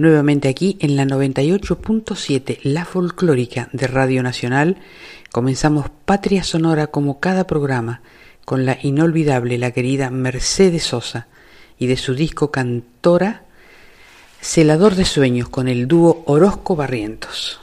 Nuevamente aquí en la 98.7, la folclórica de Radio Nacional, comenzamos Patria Sonora como cada programa con la inolvidable, la querida Mercedes Sosa y de su disco Cantora, Celador de Sueños con el dúo Orozco Barrientos.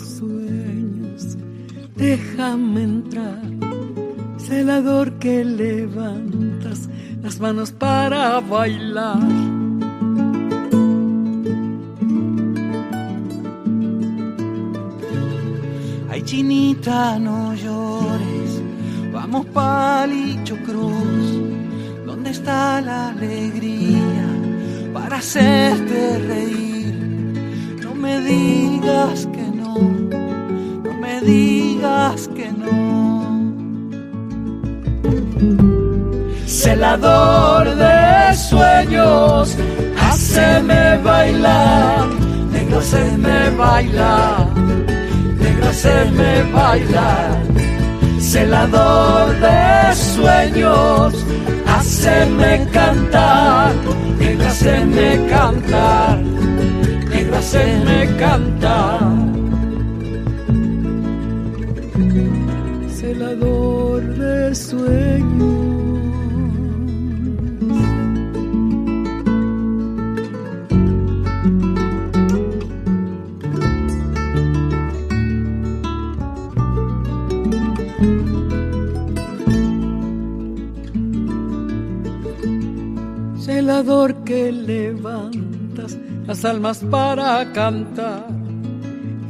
Sueños, déjame entrar, celador que levantas las manos para bailar. Ay, chinita, no llores, vamos palicho cruz, ¿dónde está la alegría para hacerte reír? me digas no, me digas que no. Celador de sueños, haceme bailar, negro haceme bailar, negro haceme bailar. Celador de sueños, haceme cantar, negro haceme cantar hacerme cantar. De sueños. Celador que levanta las almas para cantar.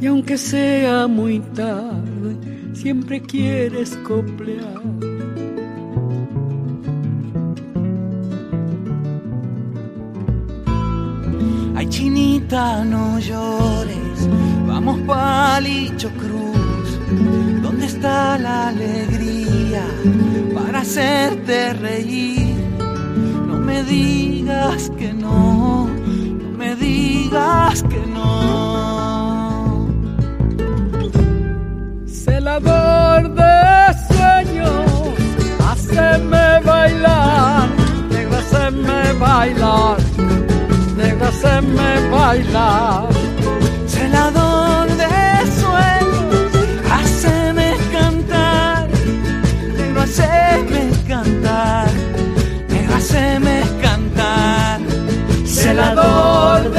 Y aunque sea muy tarde, siempre quieres coplear. Chinita, no llores, vamos palicho cruz. ¿Dónde está la alegría para hacerte reír? No me digas que no digas que no. Celador de sueños, haceme bailar, negro, haceme bailar, negro, haceme bailar. Celador de sueños, haceme cantar, negro, haceme cantar, negro, haceme cantar. Celador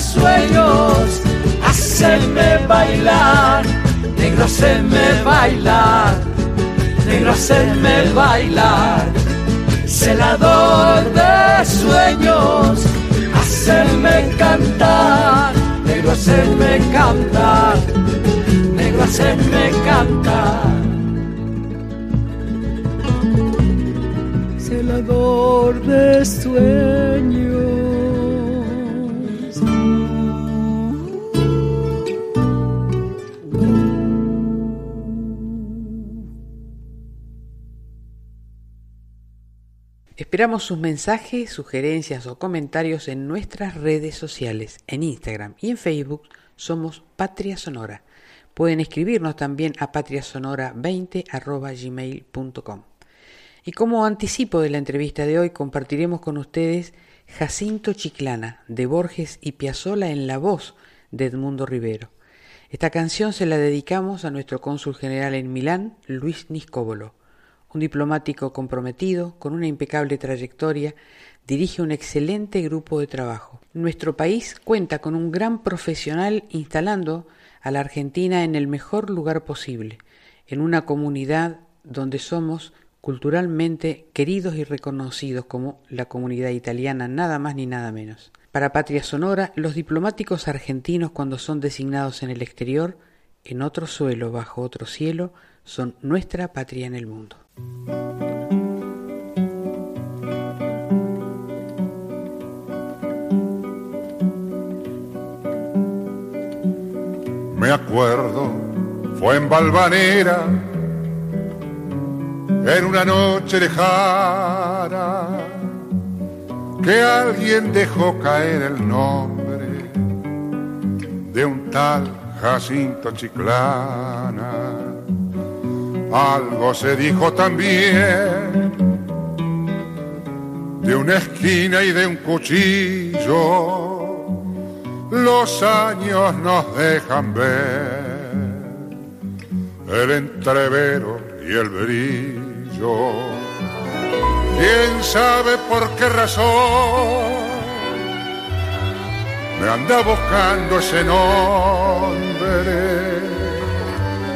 sueños, hacerme bailar, negro hacerme bailar, negro hacerme bailar, celador de sueños, hacerme cantar, negro hacerme cantar, negro hacerme cantar. Celador de sueños. Esperamos sus mensajes, sugerencias o comentarios en nuestras redes sociales, en Instagram y en Facebook somos Patria Sonora. Pueden escribirnos también a patriasonora20.gmail.com. Y como anticipo de la entrevista de hoy, compartiremos con ustedes Jacinto Chiclana, de Borges y Piazzola en la voz de Edmundo Rivero. Esta canción se la dedicamos a nuestro cónsul general en Milán, Luis Niscóbolo un diplomático comprometido, con una impecable trayectoria, dirige un excelente grupo de trabajo. Nuestro país cuenta con un gran profesional instalando a la Argentina en el mejor lugar posible, en una comunidad donde somos culturalmente queridos y reconocidos como la comunidad italiana, nada más ni nada menos. Para Patria Sonora, los diplomáticos argentinos cuando son designados en el exterior, en otro suelo, bajo otro cielo, son nuestra patria en el mundo. Me acuerdo, fue en Valvanera, en una noche lejana, que alguien dejó caer el nombre de un tal Jacinto Chiclana. Algo se dijo también de una esquina y de un cuchillo. Los años nos dejan ver el entrevero y el brillo. ¿Quién sabe por qué razón me anda buscando ese nombre?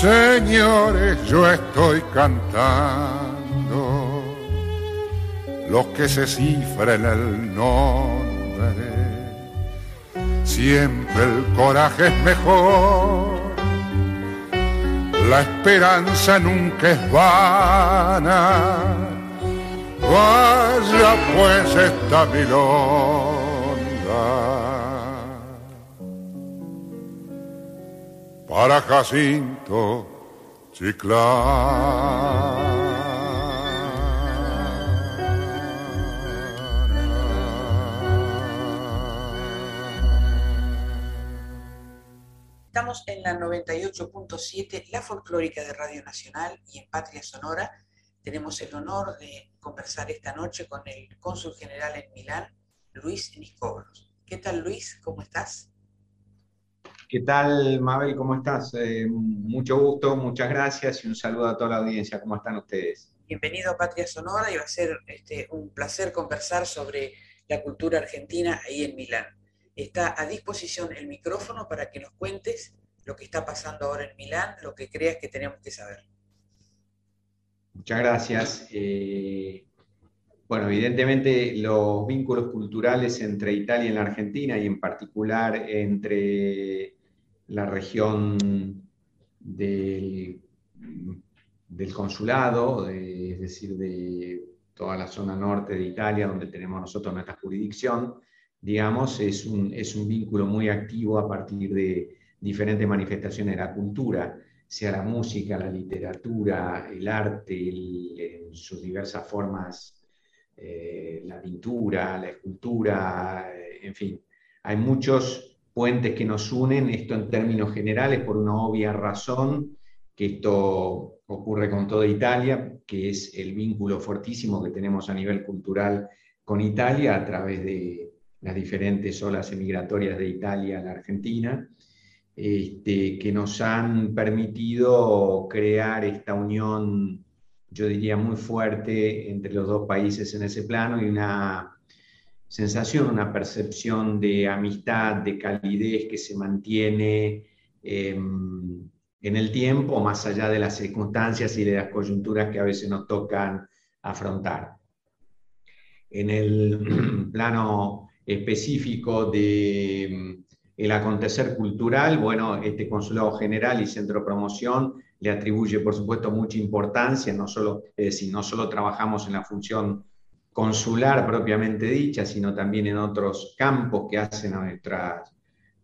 Señores, yo estoy cantando lo que se cifra en el nombre. Siempre el coraje es mejor la esperanza nunca es vana. Vaya pues esta milonga para Jacinto Chiclán. Estamos en la 98.7, la folclórica de Radio Nacional y en Patria Sonora. Tenemos el honor de conversar esta noche con el cónsul general en Milán, Luis Niscobros. ¿Qué tal Luis? ¿Cómo estás? ¿Qué tal Mabel? ¿Cómo estás? Eh, mucho gusto, muchas gracias y un saludo a toda la audiencia. ¿Cómo están ustedes? Bienvenido a Patria Sonora y va a ser este, un placer conversar sobre la cultura argentina ahí en Milán está a disposición el micrófono para que nos cuentes lo que está pasando ahora en Milán, lo que creas que tenemos que saber. Muchas gracias. Eh, bueno, evidentemente los vínculos culturales entre Italia y la Argentina y en particular entre la región del, consulado, es decir, de toda la zona norte de Italia, donde tenemos nosotros nuestra jurisdicción, digamos, es un, es un vínculo muy activo a partir de diferentes manifestaciones de la cultura, sea la música, la literatura, el arte, en sus diversas formas, eh, la pintura, la escultura, eh, en fin. Hay muchos puentes que nos unen, esto en términos generales, por una obvia razón, que esto ocurre con toda Italia, que es el vínculo fortísimo que tenemos a nivel cultural con Italia a través de, las diferentes olas emigratorias de Italia a la Argentina, este, que nos han permitido crear esta unión, yo diría, muy fuerte entre los dos países en ese plano y una, sensación, una percepción de amistad, de calidez que se mantiene em, en el tiempo, más allá de las circunstancias y de las coyunturas que a veces nos tocan afrontar. En el plano específico de el acontecer cultural, bueno, este Consulado General y Centro de Promoción le atribuye, por supuesto, mucha importancia, no solo, es decir, no solo trabajamos en la función consular propiamente dicha, sino también en otros campos que hacen a nuestras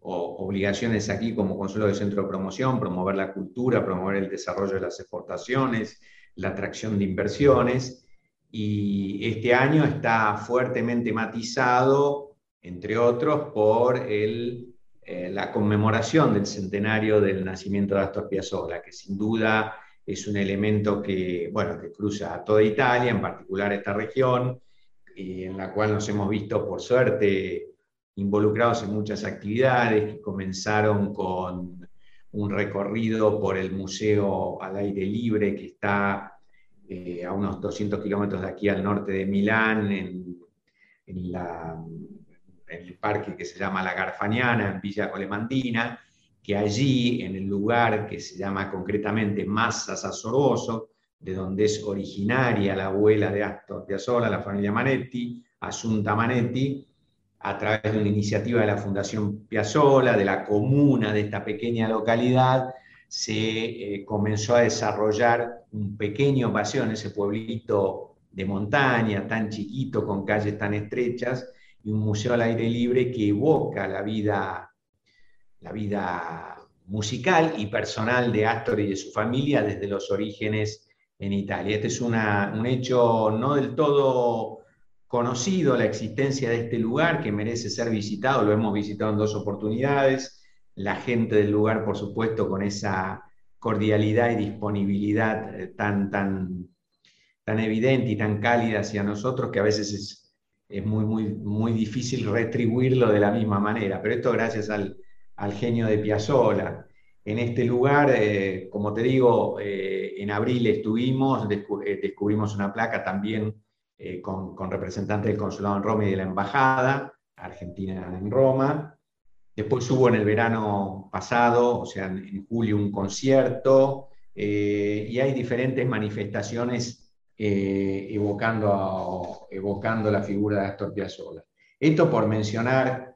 obligaciones aquí como Consulado de Centro de Promoción, promover la cultura, promover el desarrollo de las exportaciones, la atracción de inversiones, y este año está fuertemente matizado, entre otros, por el eh, la conmemoración del centenario del nacimiento de Astor Piazzolla, que sin duda es un elemento que, bueno, que cruza toda Italia, en particular esta región, y en la cual nos hemos visto, por suerte, involucrados en muchas actividades que comenzaron con un recorrido por el museo al aire libre que está eh, a unos 200 kilómetros de aquí al norte de Milán, en, en el parque que se llama La Garfaniana, en Villa Colemantina, que allí, en el lugar que se llama concretamente Massa Sassoroso, de donde es originaria la abuela de Astor Piazzolla, la familia Manetti, Asunta Manetti, a través de una iniciativa de la Fundación Piazzolla, de la comuna de esta pequeña localidad, se eh, comenzó a desarrollar un pequeño paseo en ese pueblito de montaña, tan chiquito, con calles tan estrechas, y un museo al aire libre que evoca la vida, la vida musical y personal de Astor y de su familia desde los orígenes en Italia. Este es un hecho no del todo conocido, la existencia de este lugar que merece ser visitado, lo hemos visitado en dos oportunidades, la gente del lugar, por supuesto, con esa cordialidad y disponibilidad eh, tan, tan, tan evidente y tan cálida hacia nosotros que a veces es es muy, muy, muy difícil retribuirlo de la misma manera, pero esto gracias al, genio de Piazzola. En este lugar, eh, como te digo, eh, en abril estuvimos, eh, descubrimos una placa también con, representantes del consulado en Roma y de la embajada argentina en Roma. Después hubo en el verano pasado, o sea, en julio, un concierto y hay diferentes manifestaciones evocando, evocando la figura de Astor Piazzolla. Esto por mencionar,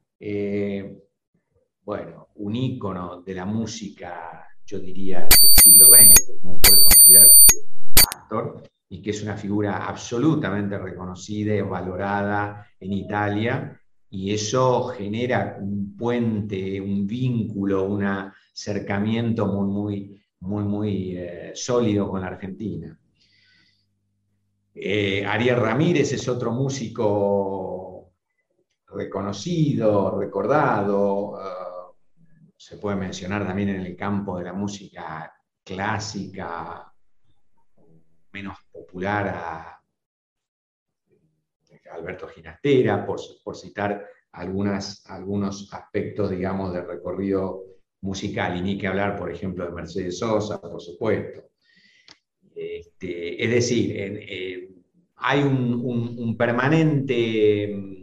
bueno, un ícono de la música, yo diría, del siglo XX, como puede considerarse Astor, y que es una figura absolutamente reconocida y valorada en Italia, y eso genera un puente, un vínculo, un acercamiento muy, muy, muy, muy eh, sólido con la Argentina. Eh, Ariel Ramírez es otro músico reconocido, recordado. Eh, se puede mencionar también en el campo de la música clásica, menos popular a Alberto Ginastera, por, citar algunos aspectos, digamos, del recorrido musical. Y ni que hablar, por ejemplo, de Mercedes Sosa, por supuesto. Este, es decir, hay un, permanente mm,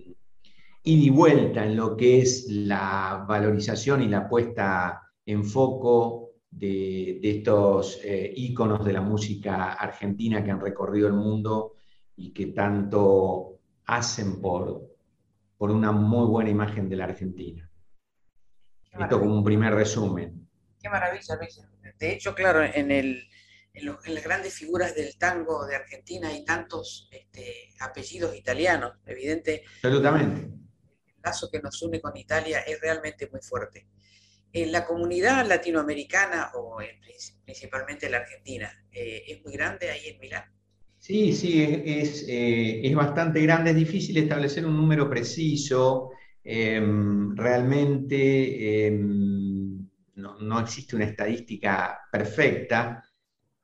ida y vuelta en lo que es la valorización y la puesta en foco de, estos eh, íconos de la música argentina que han recorrido el mundo y que tanto hacen por, por una muy buena imagen de la Argentina. Esto como un primer resumen. Qué maravilla, Luis. De hecho, claro, en el, en, las grandes figuras del tango de Argentina hay tantos este, apellidos italianos, evidente. Absolutamente. Lazo que nos une con Italia es realmente muy fuerte. En la comunidad latinoamericana, o principalmente la Argentina, eh, ¿es muy grande ahí en Milán? Sí, sí, es, eh, es bastante grande, es difícil establecer un número preciso. Em, realmente em, no, no, existe una estadística perfecta,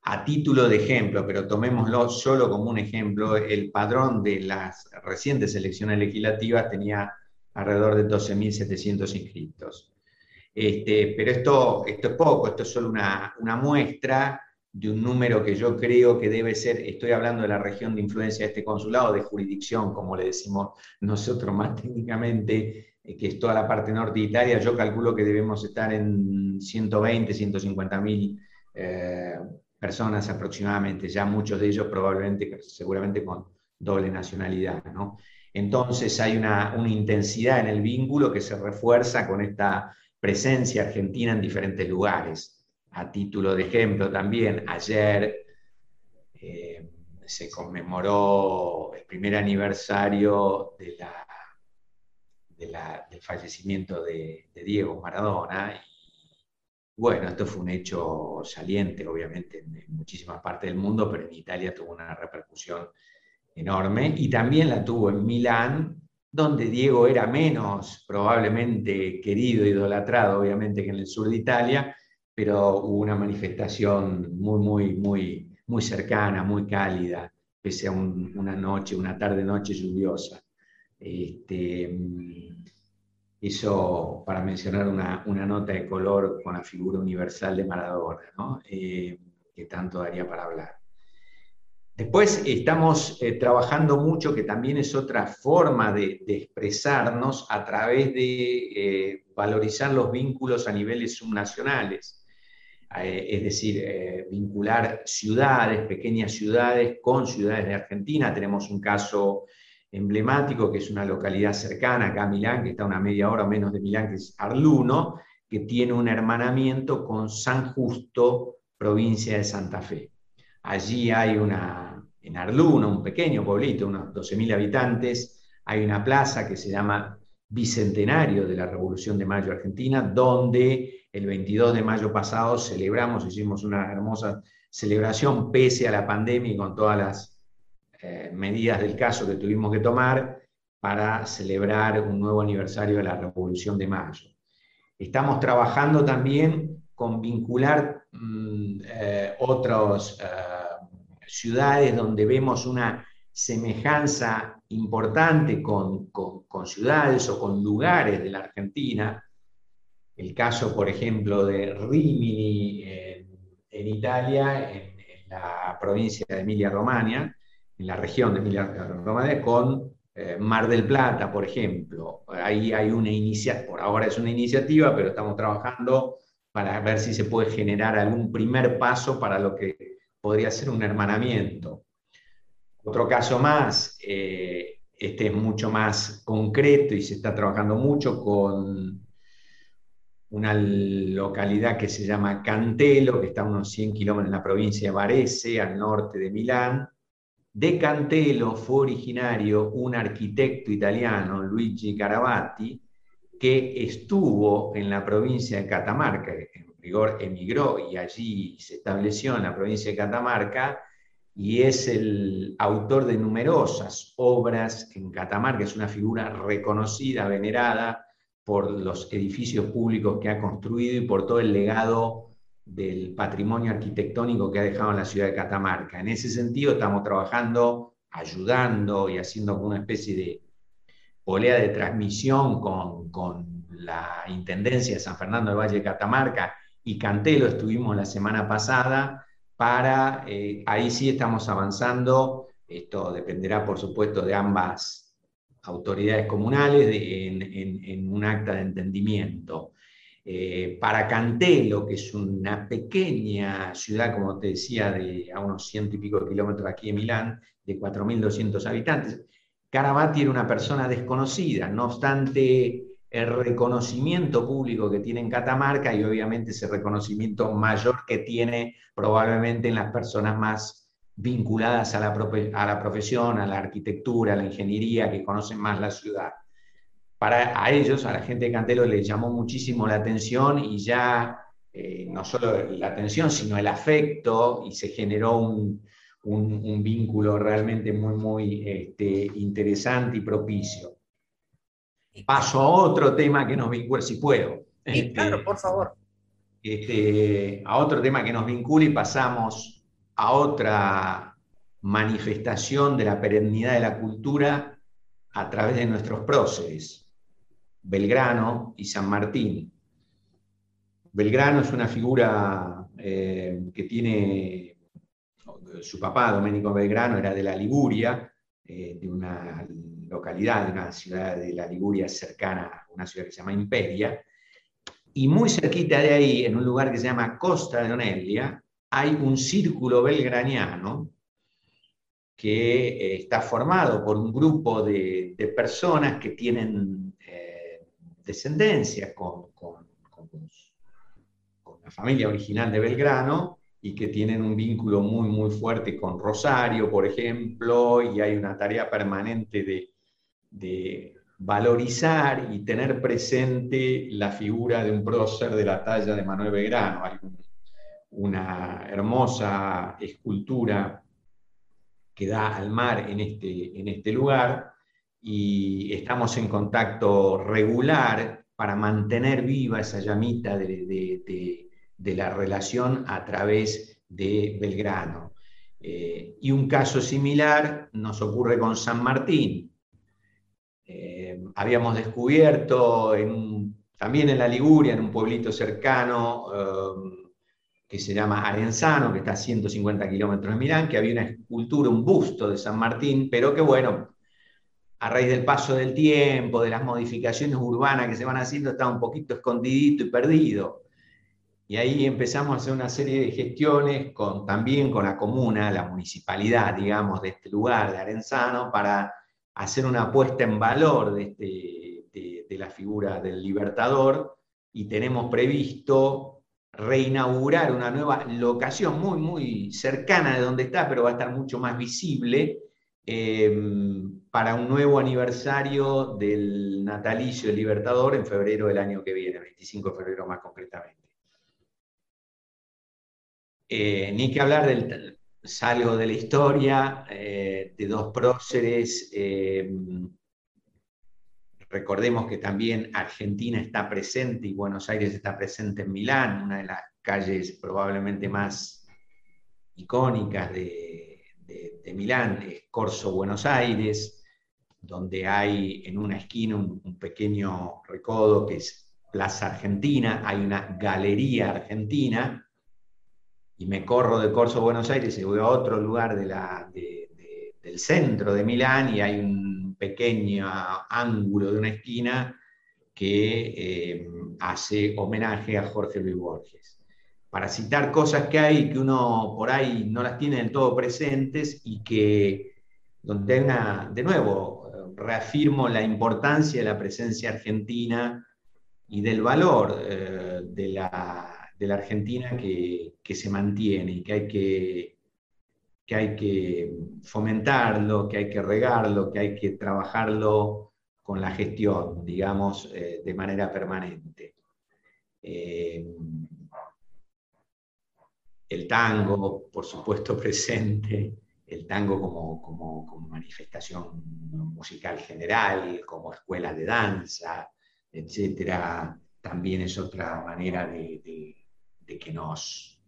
a título de ejemplo, pero tomémoslo solo como un ejemplo, el padrón de las recientes elecciones legislativas tenía alrededor de 12.700 inscritos. Este, pero esto, esto es poco, esto es solo una, muestra de un número que yo creo que debe ser, estoy hablando de la región de influencia de este consulado, de jurisdicción, como le decimos nosotros más técnicamente, eh, que es toda la parte norte de Italia, yo calculo que debemos estar en 120, 150 mil eh, personas aproximadamente, ya muchos de ellos probablemente, seguramente con doble nacionalidad. ¿no? Entonces hay una, intensidad en el vínculo que se refuerza con esta presencia argentina en diferentes lugares. A título de ejemplo, también ayer eh, se conmemoró el primer aniversario de del fallecimiento de, Diego Maradona. Bueno, esto fue un hecho saliente, obviamente, en, muchísimas partes del mundo, pero en Italia tuvo una repercusión enorme y también la tuvo en Milán, donde Diego era menos probablemente querido, idolatrado, obviamente, que en el sur de Italia, pero hubo una manifestación muy, muy, muy, muy cercana, muy cálida, pese a una noche, una tarde-noche lluviosa. Este, eso para mencionar una, nota de color con la figura universal de Maradona, eh, que tanto daría para hablar. Después estamos eh, trabajando mucho, que también es otra forma de, expresarnos a través de eh, valorizar los vínculos a niveles subnacionales. Eh, es decir, vincular ciudades, pequeñas ciudades, con ciudades de Argentina. Tenemos un caso emblemático que es una localidad cercana acá a Milán, que está a una media hora menos de Milán, que es Arluno, que tiene un hermanamiento con San Justo, provincia de Santa Fe. Allí hay una, en Arluno, un pequeño pueblito, unos 12.000 habitantes, hay una plaza que se llama Bicentenario de la Revolución de Mayo Argentina, donde el 22 de mayo pasado celebramos, hicimos una hermosa celebración pese a la pandemia y con todas las eh, medidas del caso que tuvimos que tomar para celebrar un nuevo aniversario de la Revolución de Mayo. Estamos trabajando también con vincular mm, eh, otras eh, ciudades donde vemos una semejanza importante con, con ciudades o con lugares de la Argentina, el caso, por ejemplo, de Rimini en, Italia, en, la provincia de Emilia-Romagna, en la región de Emilia-Romagna, con eh, Mar del Plata, por ejemplo. Ahí hay una iniciativa, por ahora es una iniciativa, pero estamos trabajando para ver si se puede generar algún primer paso para lo que podría ser un hermanamiento. Otro caso más, eh, este es mucho más concreto y se está trabajando mucho con una localidad que se llama Cantelo, que está a unos 100 kilómetros en la provincia de Varese, al norte de Milán. De Cantelo fue originario un arquitecto italiano, Luigi Caravati, que estuvo en la provincia de Catamarca, en rigor emigró y allí se estableció en la provincia de Catamarca, y es el autor de numerosas obras en Catamarca, es una figura reconocida, venerada, por los edificios públicos que ha construido y por todo el legado del patrimonio arquitectónico que ha dejado en la ciudad de Catamarca. En ese sentido estamos trabajando, ayudando y haciendo una especie de polea de transmisión con, con la Intendencia de San Fernando del Valle de Catamarca y Cantelo estuvimos la semana pasada para, eh, ahí sí estamos avanzando, esto dependerá por supuesto de ambas autoridades comunales en, un acta de entendimiento. Eh, para Cantelo, que es una pequeña ciudad, como te decía, de a unos ciento y pico kilómetros aquí de Milán, de 4.200 habitantes, Carabati era una persona desconocida, no obstante el reconocimiento público que tiene en Catamarca y obviamente ese reconocimiento mayor que tiene probablemente en las personas más vinculadas a la, a la profesión, a la arquitectura, a la ingeniería, que conocen más la ciudad. Para a ellos, a la gente de Cantelo, les llamó muchísimo la atención y ya eh, no solo la atención, sino el afecto y se generó un, un, vínculo realmente muy, muy este, interesante y propicio. Paso a otro tema que nos vincula, si puedo. claro, este, por favor. Este, a otro tema que nos vincula y pasamos a otra manifestación de la perennidad de la cultura a través de nuestros próceres, Belgrano y San Martín. Belgrano es una figura que tiene, su papá, Domenico Belgrano, era de la Liguria, de una localidad, de una ciudad de la Liguria cercana a una ciudad que se llama Imperia, y muy cerquita de ahí, en un lugar que se llama Costa de Onelia, hay un círculo belgraniano que eh, está formado por un grupo de, personas que tienen eh, descendencia con, con, la familia original de Belgrano y que tienen un vínculo muy, muy fuerte con Rosario, por ejemplo, y hay una tarea permanente de, de valorizar y tener presente la figura de un prócer de la talla de Manuel Belgrano. Una hermosa escultura que da al mar en este, en este lugar y estamos en contacto regular para mantener viva esa llamita de, la relación a través de Belgrano. Eh, y un caso similar nos ocurre con San Martín, habíamos descubierto también en la Liguria, en un pueblito cercano eh, que se llama Arenzano, que está a 150 kilómetros de Milán, que había una escultura, un busto de San Martín, pero que bueno, a raíz del paso del tiempo, de las modificaciones urbanas que se van haciendo, está un poquito escondidito y perdido. Y ahí empezamos a hacer una serie de gestiones también con la comuna, la municipalidad, digamos, de este lugar, de Arenzano, para hacer una puesta en valor de, este, de, la figura del libertador y tenemos previsto reinaugurar una nueva locación muy, muy cercana de donde está, pero va a estar mucho más visible em, para un nuevo aniversario del natalicio del Libertador en febrero del año que viene, 25 de febrero más concretamente. Eh, ni que hablar del, salgo de la historia eh, de dos próceres. Eh, recordemos que también Argentina está presente y Buenos Aires está presente en Milán, una de las calles probablemente más icónicas de, Milán es Corso Buenos Aires, donde hay en una esquina un, un pequeño recodo que es Plaza Argentina, hay una galería argentina y me corro de Corso Buenos Aires y voy a otro lugar de del centro de Milán y hay un pequeño ángulo de una esquina que eh, hace homenaje a Jorge Luis Borges. Para citar cosas que hay que uno por ahí no las tiene del todo presentes y que donde de nuevo, reafirmo la importancia de la presencia argentina y del valor eh, de la de la Argentina que, se mantiene y que hay que, que hay que fomentarlo, que hay que regarlo, que hay que trabajarlo con la gestión, digamos, eh, de manera permanente. Eh, el tango, por supuesto, presente, el tango como, como, manifestación musical general, como escuela de danza, etcétera, también es otra manera de que nos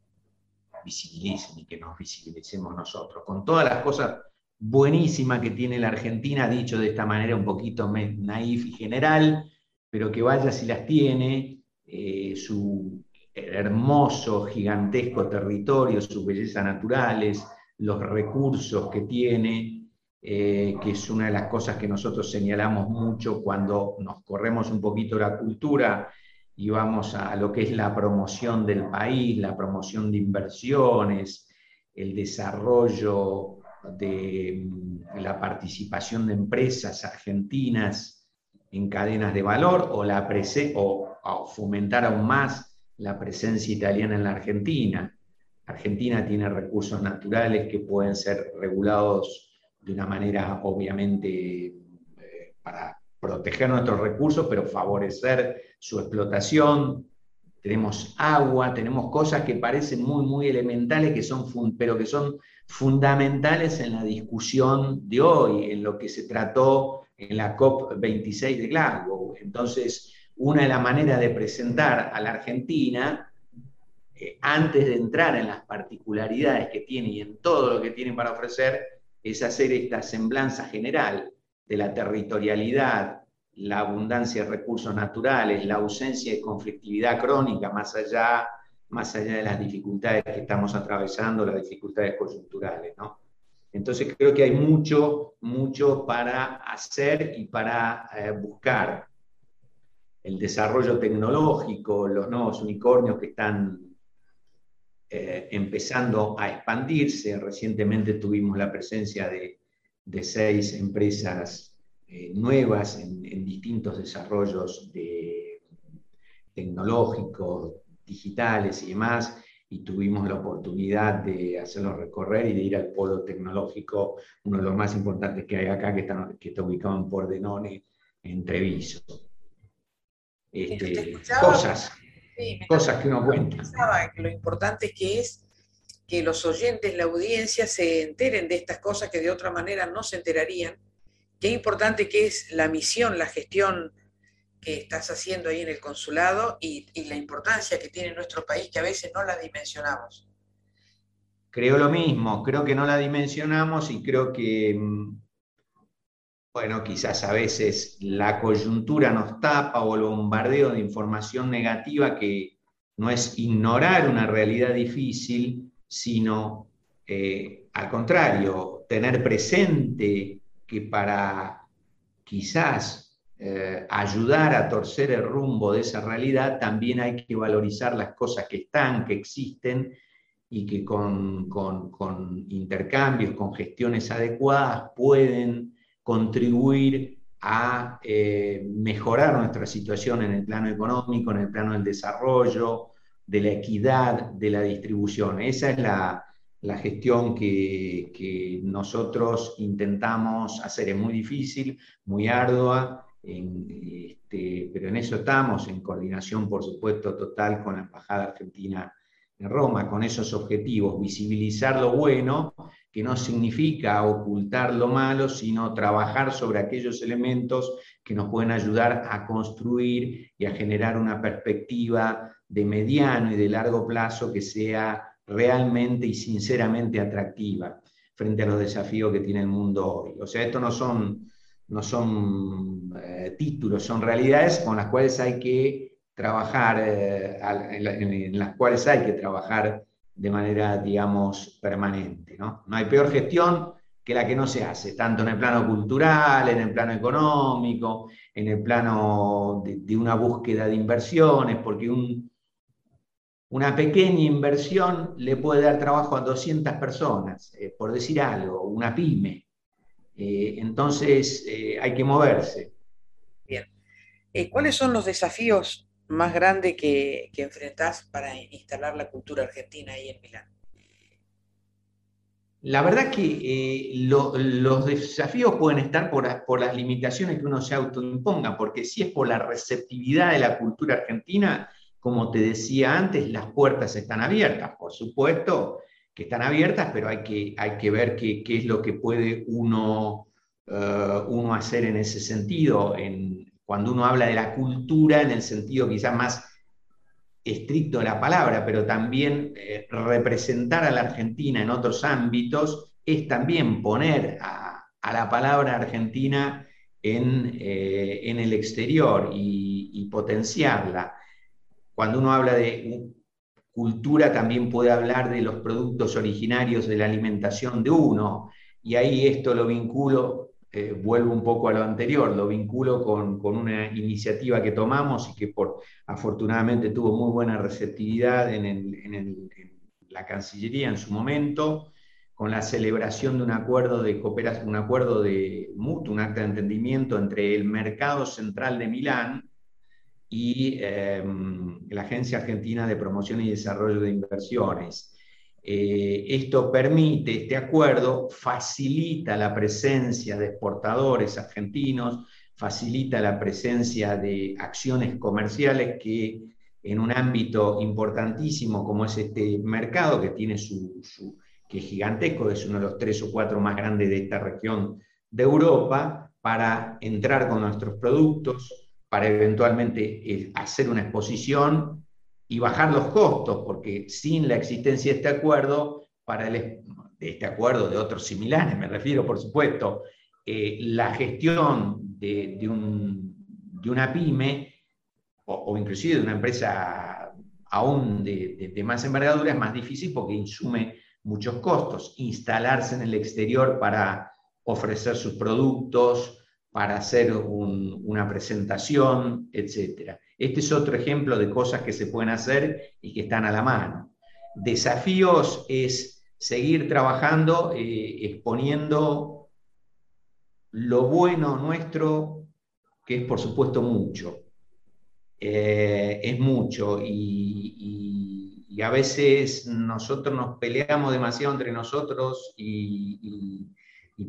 visibilicen y que nos visibilicemos nosotros, con todas las cosas buenísimas que tiene la Argentina, dicho de esta manera un poquito naif y general, pero que vaya si las tiene, eh, su hermoso, gigantesco territorio, sus bellezas naturales, los recursos que tiene, eh, que es una de las cosas que nosotros señalamos mucho cuando nos corremos un poquito la cultura y vamos a lo que es la promoción del país, la promoción de inversiones, el desarrollo de mm, la participación de empresas argentinas en cadenas de valor o, la o, fomentar aún más la presencia italiana en la Argentina. Argentina tiene recursos naturales que pueden ser regulados de una manera obviamente eh, para proteger nuestros recursos, pero favorecer su explotación. Tenemos agua, tenemos cosas que parecen muy, muy elementales, que son, pero que son fundamentales en la discusión de hoy, en lo que se trató en la COP26 de Glasgow. Entonces, una de las maneras de presentar a la Argentina, eh, antes de entrar en las particularidades que tiene y en todo lo que tiene para ofrecer, es hacer esta semblanza general de la territorialidad, la abundancia de recursos naturales, la ausencia de conflictividad crónica, más allá, más allá de las dificultades que estamos atravesando, las dificultades coyunturales. ¿no? Entonces creo que hay mucho, mucho para hacer y para eh, buscar. El desarrollo tecnológico, los nuevos unicornios que están eh, empezando a expandirse. Recientemente tuvimos la presencia de, seis empresas eh, nuevas en, distintos desarrollos tecnológicos, digitales y demás, y tuvimos la oportunidad de hacerlo recorrer y de ir al polo tecnológico, uno de los más importantes que hay acá, que está, que está ubicado en Pordenone, en Treviso. Este, cosas cosas que uno cuenta. lo importante que es que los oyentes, la audiencia, se enteren de estas cosas que de otra manera no se enterarían. Qué importante que es la misión, la gestión que estás haciendo ahí en el consulado y, y la importancia que tiene nuestro país que a veces no la dimensionamos. Creo lo mismo, creo que no la dimensionamos y creo que mm, bueno, quizás a veces la coyuntura nos tapa o el bombardeo de información negativa que no es ignorar una realidad difícil, sino eh, al contrario, tener presente que para quizás eh, ayudar a torcer el rumbo de esa realidad, también hay que valorizar las cosas que están, que existen y que con, con intercambios, con gestiones adecuadas pueden contribuir a eh, mejorar nuestra situación en el plano económico, en el plano del desarrollo, de la equidad, de la distribución. Esa es la, gestión que, nosotros intentamos hacer. Es muy difícil, muy ardua, este, pero en eso estamos, en coordinación, por supuesto, total con la Embajada Argentina en Roma, con esos objetivos, visibilizar lo bueno que no significa ocultar lo malo, sino trabajar sobre aquellos elementos que nos pueden ayudar a construir y a generar una perspectiva de mediano y de largo plazo que sea realmente y sinceramente atractiva frente a los desafíos que tiene el mundo hoy. O sea, esto no son, no son eh, títulos, son realidades con las cuales hay que trabajar, eh, en las cuales hay que trabajar de manera, digamos, permanente. ¿no? no hay peor gestión que la que no se hace, tanto en el plano cultural, en el plano económico, en el plano de, una búsqueda de inversiones, porque una pequeña inversión le puede dar trabajo a 200 personas, eh, por decir algo, una pyme. Eh, entonces eh, hay que moverse. Bien. ¿Cuáles son los desafíos más grande que, que enfrentás para instalar la cultura argentina ahí en Milán? La verdad que eh, los desafíos pueden estar por, por, las limitaciones que uno se autoimponga, porque si es por la receptividad de la cultura argentina, como te decía antes, las puertas están abiertas, por supuesto que están abiertas, pero hay que, hay que ver qué, qué es lo que puede uno, eh, uno hacer en ese sentido, en, cuando uno habla de la cultura en el sentido quizás más estricto de la palabra, pero también eh, representar a la Argentina en otros ámbitos, es también poner a, la palabra Argentina en, eh, el exterior y, potenciarla. Cuando uno habla de cultura, también puede hablar de los productos originarios de la alimentación de uno, y ahí esto lo vinculo eh, vuelvo un poco a lo anterior, lo vinculo con, una iniciativa que tomamos y que por, afortunadamente tuvo muy buena receptividad en, la Cancillería en su momento, con la celebración de un acuerdo de cooperación, un acuerdo de mutuo, un acta de entendimiento entre el Mercado Central de Milán y eh, la Agencia Argentina de Promoción y Desarrollo de Inversiones. Eh, esto permite, este acuerdo facilita la presencia de exportadores argentinos, facilita la presencia de acciones comerciales que en un ámbito importantísimo como es este mercado, que tiene su, que es gigantesco, es uno de los tres o cuatro más grandes de esta región de Europa, para entrar con nuestros productos, para eventualmente eh, hacer una exposición y bajar los costos, porque sin la existencia de este acuerdo, para el, de este acuerdo, de otros similares, me refiero, por supuesto, eh, la gestión de, un, de una pyme o, inclusive de una empresa aún de, más envergadura es más difícil porque insume muchos costos. Instalarse en el exterior para ofrecer sus productos, para hacer una presentación, etc. Este es otro ejemplo de cosas que se pueden hacer y que están a la mano. Desafíos es seguir trabajando, eh, exponiendo lo bueno nuestro, que es por supuesto mucho. Eh, es mucho y, a veces nosotros nos peleamos demasiado entre nosotros y,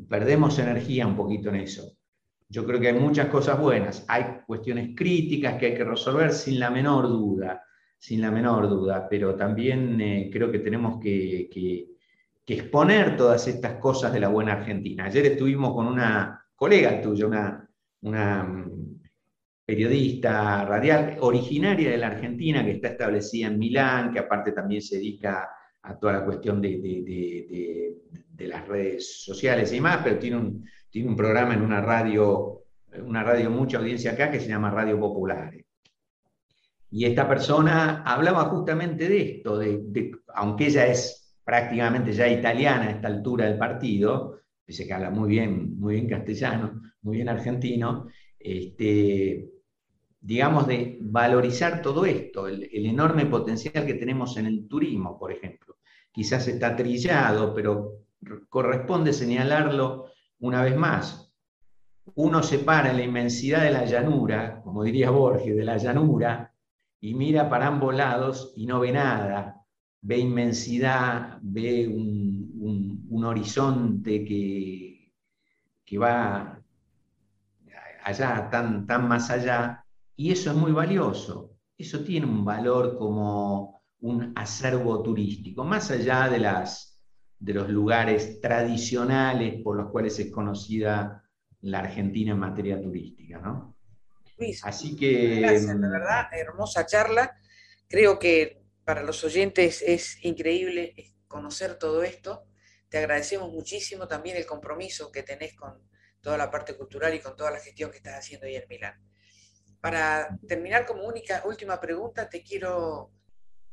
perdemos energía un poquito en eso. Yo creo que hay muchas cosas buenas, hay cuestiones críticas que hay que resolver sin la menor duda, sin la menor duda, pero también eh, creo que tenemos que, exponer todas estas cosas de la buena Argentina. Ayer estuvimos con una colega tuya, una, una periodista radial originaria de la Argentina, que está establecida en Milán, que aparte también se dedica a toda la cuestión de, las redes sociales y más, pero tiene un, tiene un programa en una radio, una radio mucha audiencia acá que se llama Radio Popular. Y esta persona hablaba justamente de esto, de, aunque ella es prácticamente ya italiana a esta altura del partido, dice que habla muy bien, muy bien castellano, muy bien argentino, este, digamos, de valorizar todo esto, el, enorme potencial que tenemos en el turismo, por ejemplo. Quizás está trillado, pero corresponde señalarlo una vez más. Uno se para en la inmensidad de la llanura, como diría Borges, de la llanura, y mira para ambos lados y no ve nada. Ve inmensidad, ve un, horizonte que, que va allá, tan, tan más allá, y eso es muy valioso. Eso tiene un valor como un acervo turístico, más allá de, las, de los lugares tradicionales por los cuales es conocida la Argentina en materia turística, ¿no? Así que... Gracias, la verdad, hermosa charla. Creo que para los oyentes es increíble conocer todo esto. Te agradecemos muchísimo también el compromiso que tenés con toda la parte cultural y con toda la gestión que estás haciendo ahí en Milán. Para terminar como única, última pregunta, te quiero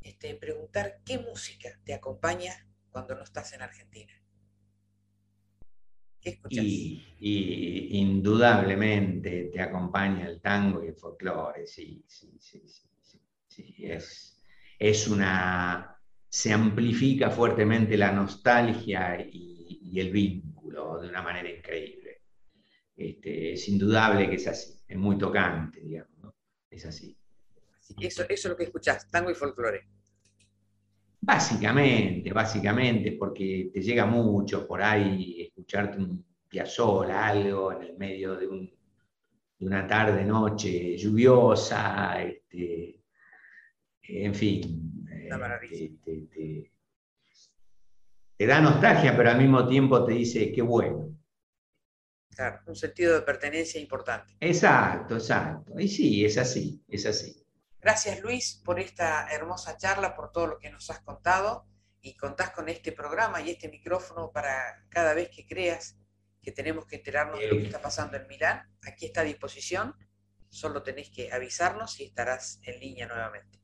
este, preguntar qué música te acompaña cuando no estás en Argentina. ¿Qué escuchas? Y, indudablemente te acompaña el tango y el folclore, sí, sí, sí, sí, es, es una, se amplifica fuertemente la nostalgia y, el vínculo de una manera increíble. Este, es indudable que es así es muy tocante, digamos, ¿no? Es así. Eso, eso es lo que escuchás, tango y folclore. Básicamente, básicamente, porque te llega mucho por ahí escucharte un Piazzolla, algo en el medio de, una tarde, noche lluviosa, este, en fin. Eh, te, te, da nostalgia, pero al mismo tiempo te dice, qué bueno, un sentido de pertenencia importante. Exacto, exacto. Y sí, es así, es así. Gracias Luis por esta hermosa charla, por todo lo que nos has contado y contás con este programa y este micrófono para cada vez que creas que tenemos que enterarnos de lo que está pasando en Milán. Aquí está a disposición, solo tenés que avisarnos y estarás en línea nuevamente.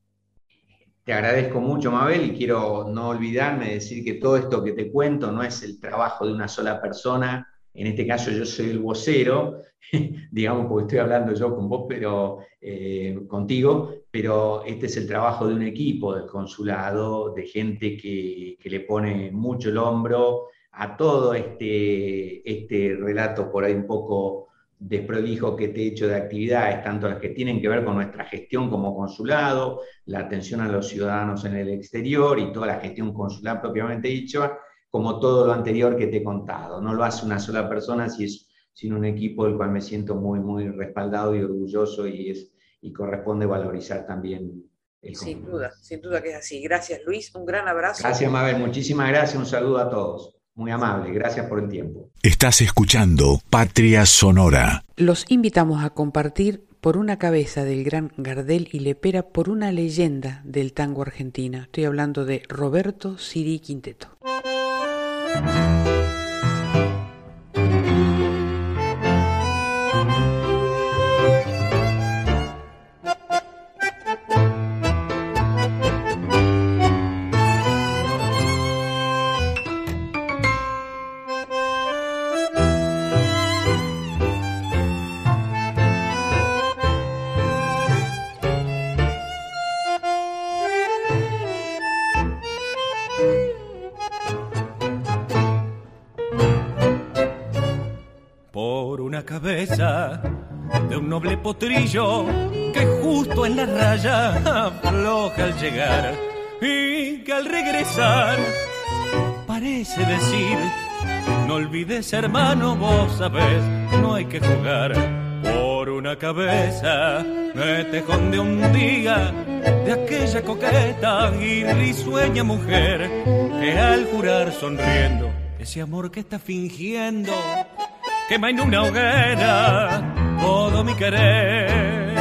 Te agradezco mucho, Mabel, y quiero no olvidarme de decir que todo esto que te cuento no es el trabajo de una sola persona, en este caso yo soy el vocero, digamos, porque estoy hablando yo con vos, pero eh, contigo, pero este es el trabajo de un equipo del consulado, de gente que, le pone mucho el hombro a todo este, este relato por ahí un poco desprolijo que te he hecho de actividades, tanto las que tienen que ver con nuestra gestión como consulado, la atención a los ciudadanos en el exterior y toda la gestión consular propiamente dicha, como todo lo anterior que te he contado. No lo hace una sola persona, sino un equipo del cual me siento muy, muy respaldado y orgulloso y, es, y corresponde valorizar también el Sin duda, sin duda que es así. Gracias Luis, un gran abrazo. Gracias Mabel, muchísimas gracias, un saludo a todos. Muy amable, gracias por el tiempo. Estás escuchando Patria Sonora. Los invitamos a compartir por una cabeza del gran Gardel y Lepera por una leyenda del tango argentino. Estoy hablando de Roberto Siri Quinteto. Potrillo que justo en la raya afloja al llegar y que al regresar parece decir, no olvides hermano, vos sabés, no hay que jugar por una cabeza. Me tejón de un día de aquella coqueta y risueña mujer que al jurar sonriendo ese amor que está fingiendo quema en una hoguera todo mi querer.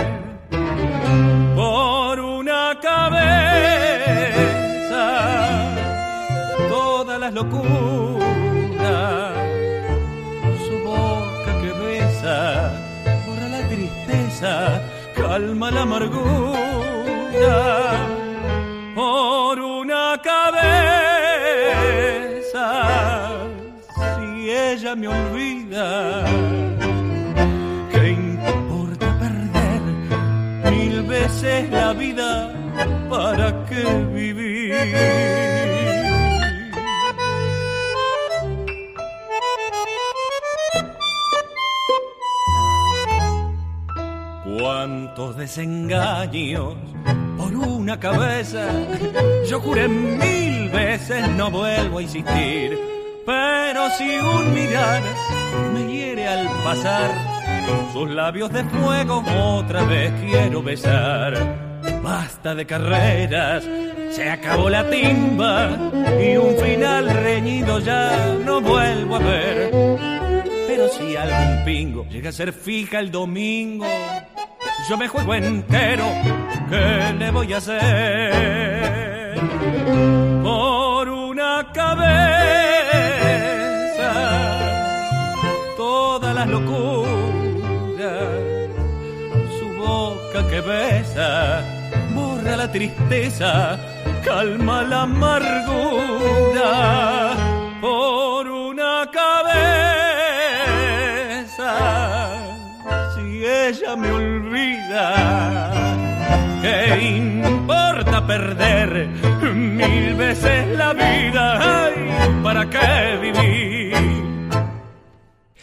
Por una cabeza todas las locuras su boca que besa borra la tristeza calma la amargura. Por una cabeza si ella me olvida veces la vida para qué vivir cuántos desengaños por una cabeza. Yo juré mil veces no vuelvo a insistir, pero si un mirar me hiere al pasar, sus labios de fuego otra vez quiero besar. Basta de carreras, se acabó la timba y un final reñido ya no vuelvo a ver. Pero si algún pingo llega a ser fija el domingo, yo me juego entero, ¿qué le voy a hacer? Por una cabeza, besa, borra la tristeza, calma la amargura, por una cabeza si ella me olvida. ¿Qué importa perder mil veces la vida? Ay, ¿para qué vivir?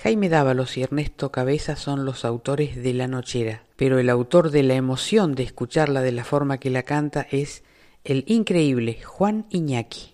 Jaime Dávalos y Ernesto Cabeza son los autores de La Nochera, pero el autor de la emoción de escucharla de la forma que la canta es el increíble Juan Iñaki.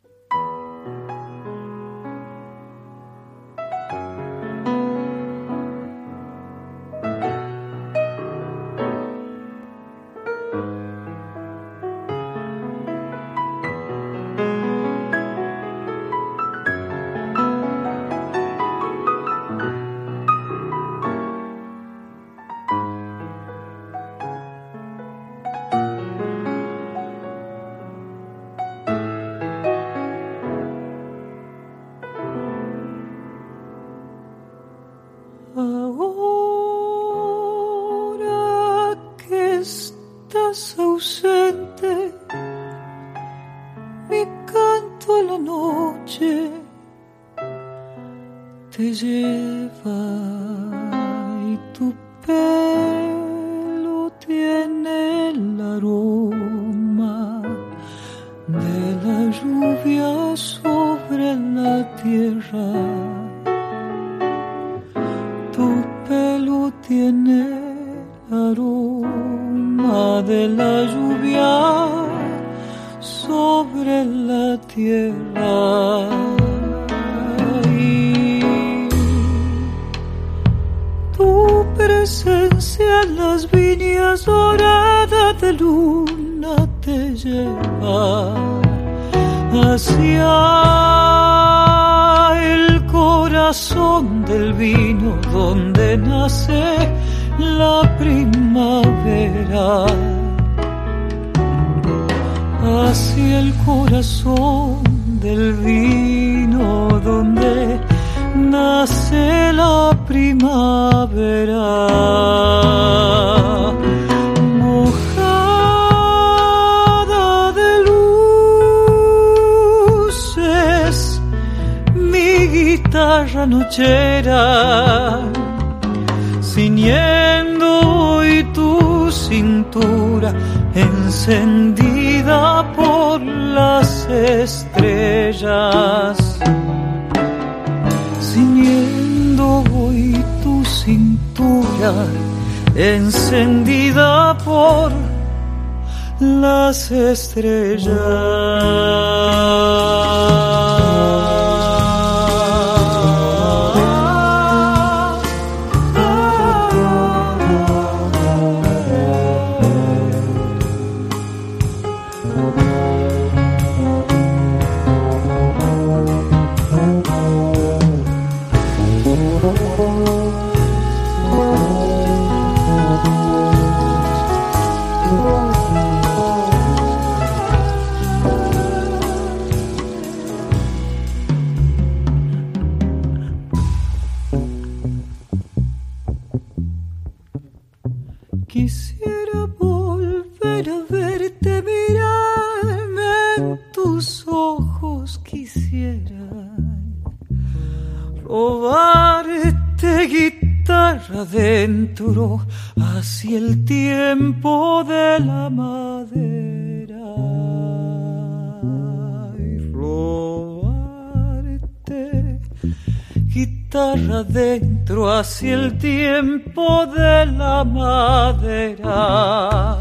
Tiempo de la madera.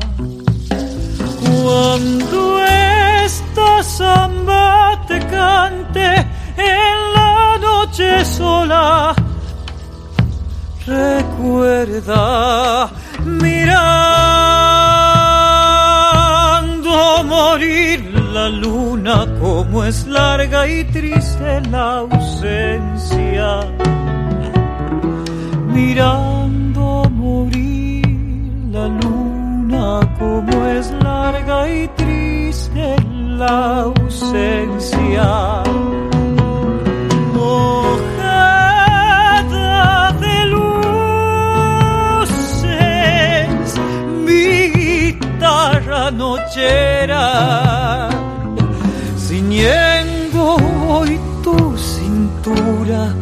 Cuando esta samba te cante en la noche sola recuerda mirando morir la luna como es larga y triste la ausencia. Mirando como es larga y triste la ausencia nochera, ciñendo hoy tu cintura,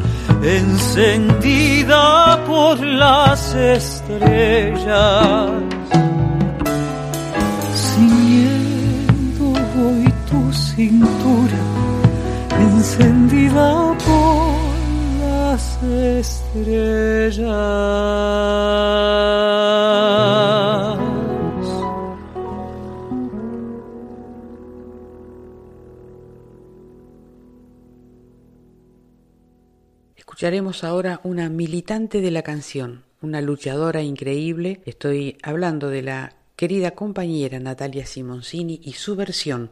encendida por las estrellas. Cintura, encendida por las estrellas. Escucharemos ahora una militante de la canción, una luchadora increíble. Estoy hablando de la querida compañera Natalia Simoncini y su versión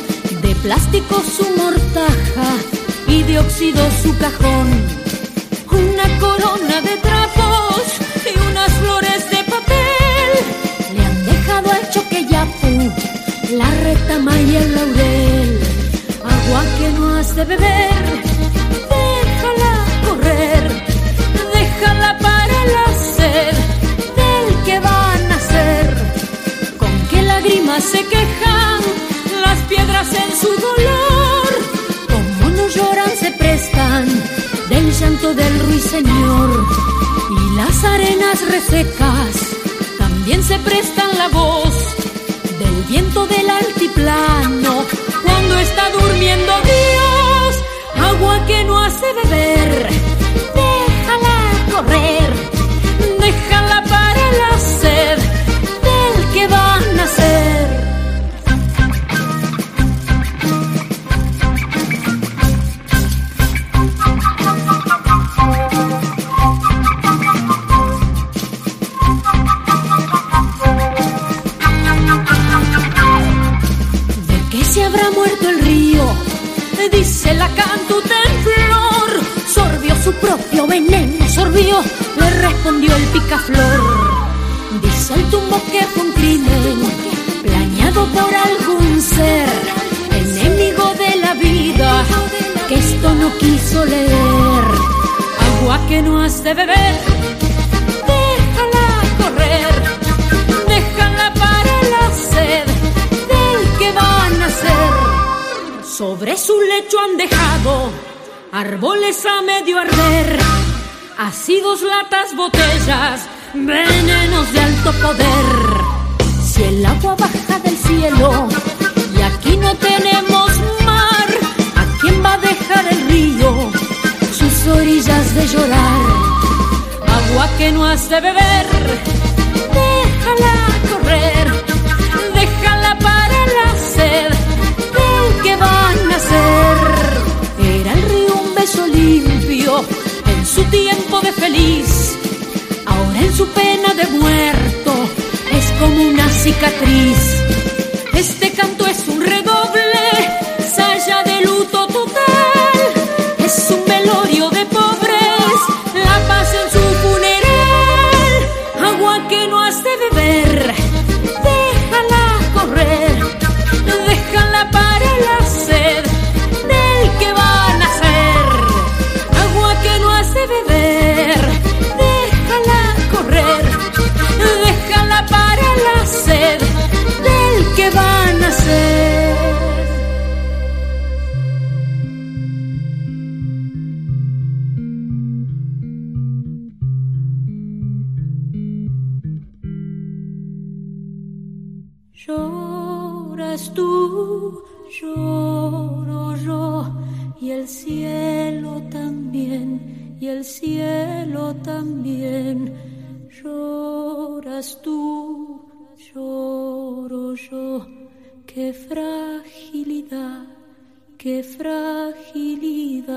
plástico su mortaja y de óxido su cajón. Una corona de trapos y unas flores de papel le han dejado al choqueyapu la retama y el laurel. Agua que no has de beber, déjala correr, déjala para la sed del que va a nacer lágrimas se quejan, las piedras en su dolor, como no lloran se prestan del llanto del ruiseñor. Y las arenas resecas también se prestan la voz del viento del altiplano. Cuando está durmiendo Dios, agua que no hace beber, déjala correr, en flor. Sorbió su propio veneno, sorbió, le respondió el picaflor. Dice el tumbo que fue un crimen planeado por algún ser, enemigo de la vida, que esto no quiso leer. Agua que no has de beber, Sobre su lecho han dejado árboles a medio arder, ácidos, latas, botellas, venenos de alto poder. Si el agua baja del cielo y aquí no tenemos mar, ¿a quién va a dejar el río sus orillas de llorar? Agua que no has de beber, en su tiempo de feliz, ahora en su pena de muerto es como una cicatriz. Este canto es un redoble, qué fragilidad, qué fragilidad.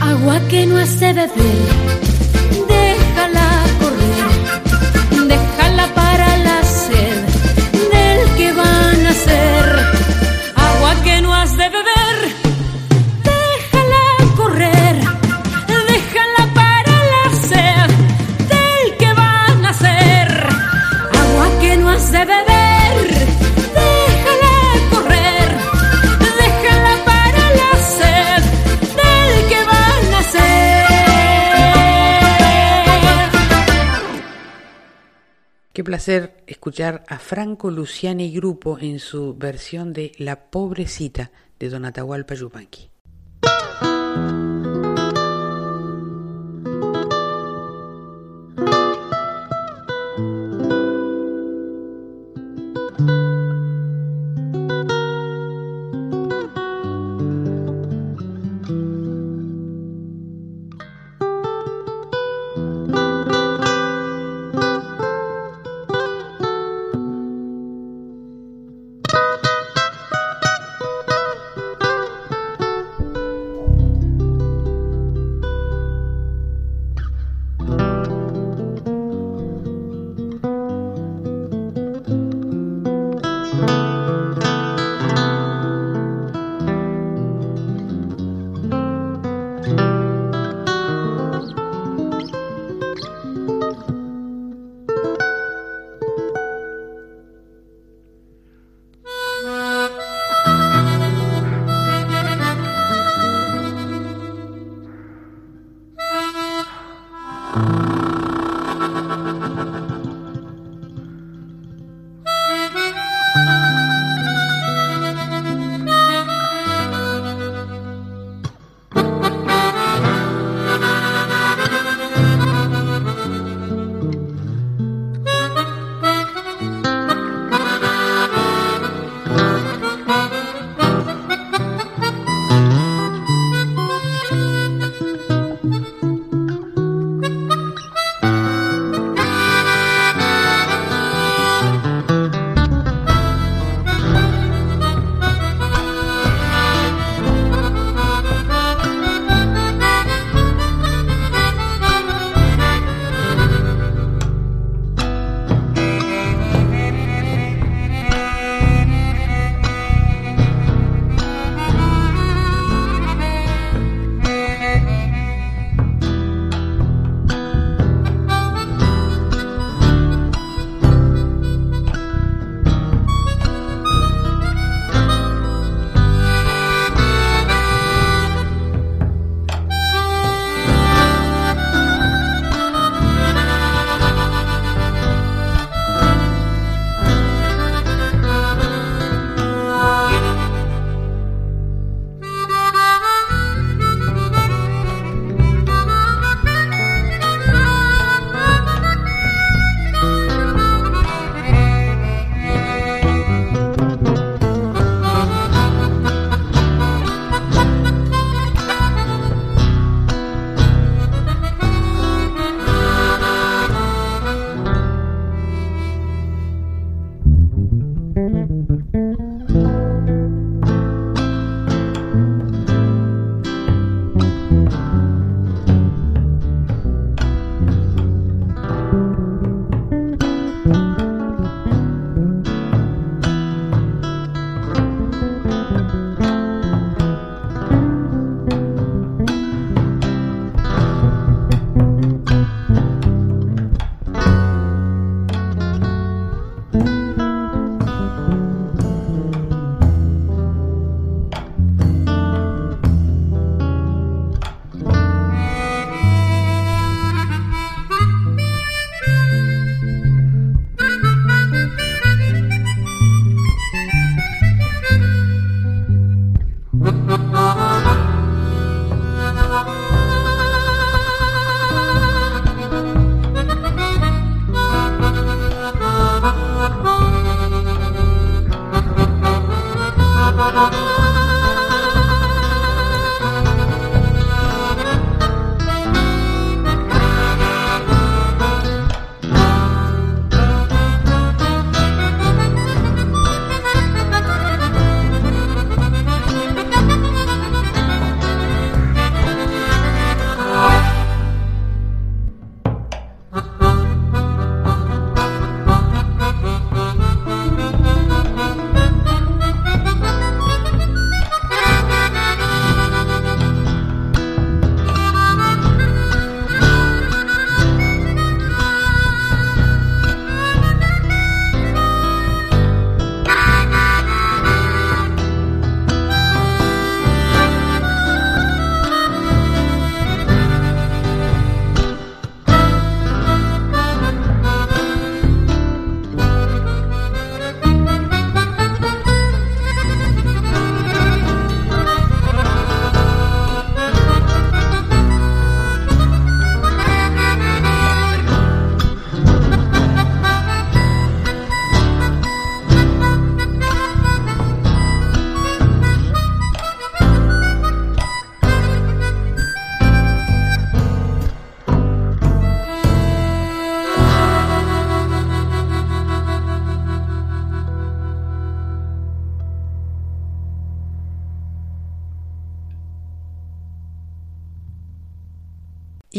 Agua que no hace beber, déjala correr, déjala para de beber, déjala correr, déjala para la sed del que van a ser. Qué placer escuchar a Franco Luciani grupo en su versión de La Pobrecita de Don Atahualpa Yupanqui.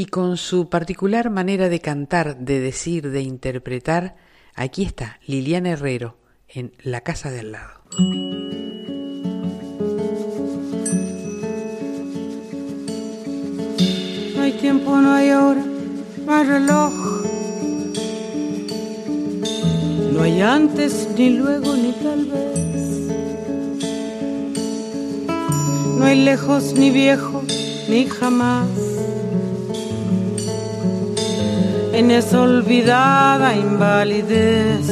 Y con su particular manera de cantar, de decir, de interpretar, aquí está Liliana Herrero en La Casa del Lado. No hay tiempo, no hay hora, no hay reloj. No hay antes, ni luego, ni tal vez. No hay lejos, ni viejo, ni jamás en esa olvidada invalidez.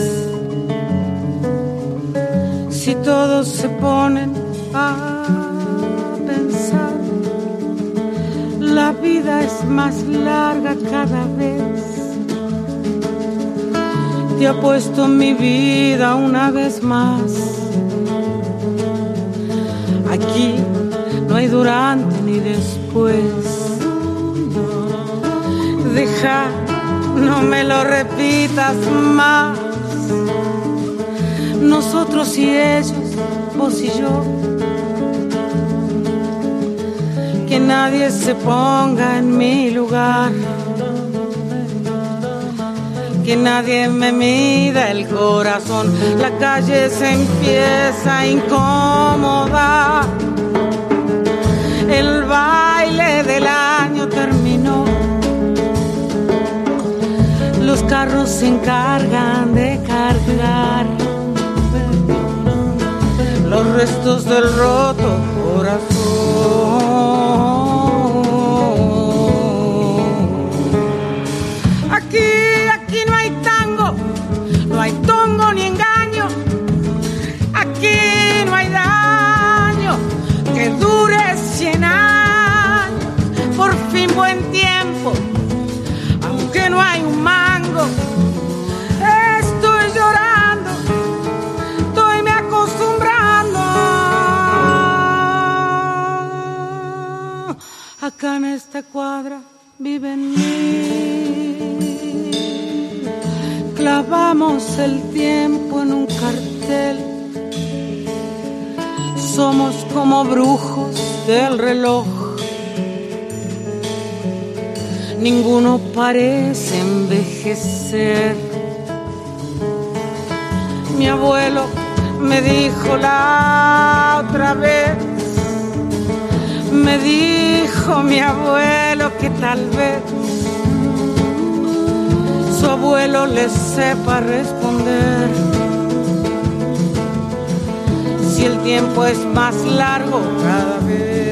Si todos se ponen a pensar, la vida es más larga cada vez. Te puesto mi vida una vez más. Aquí no hay durante ni después. Deja no me lo repitas más. Nosotros y ellos, vos y yo. Que nadie se ponga en mi lugar. Que nadie me mida el corazón. La calle se empieza a incomodar. El baile del año los carros se encargan de cargar los restos del roto corazón. En esta cuadra viven mí. Clavamos el tiempo en un cartel. Somos como brujos del reloj ninguno parece envejecer. Mi abuelo me dijo la otra vez, me dijo mi abuelo que tal vez su abuelo le sepa responder. Si el tiempo es más largo cada vez.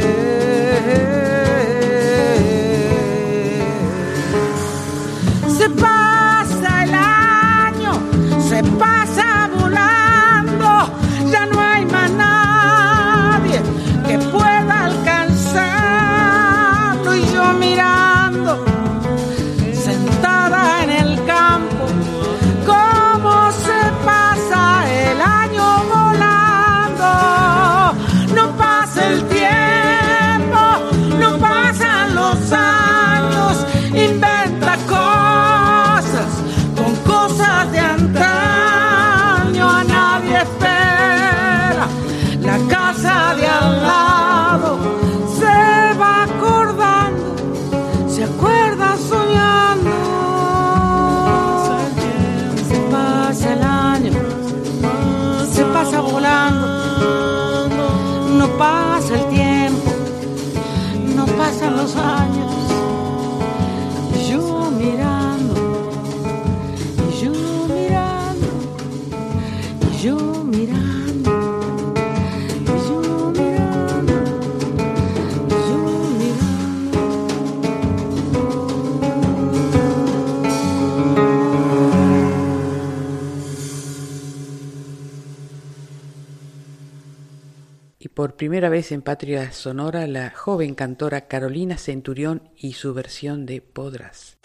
Primera vez en Patria Sonora, la joven cantora Carolina Centurión y su versión de Podrás.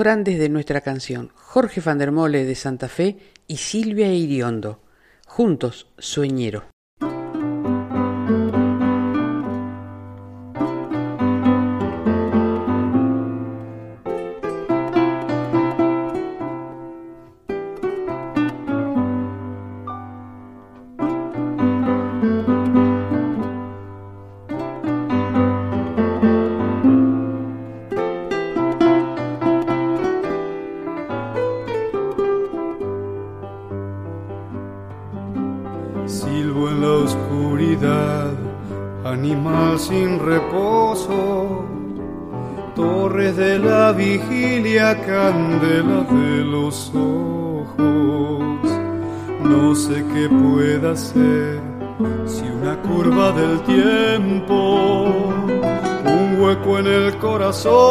grandes de nuestra canción, Jorge Fandermole de Santa Fe y Silvia Iriondo, juntos Sueñero.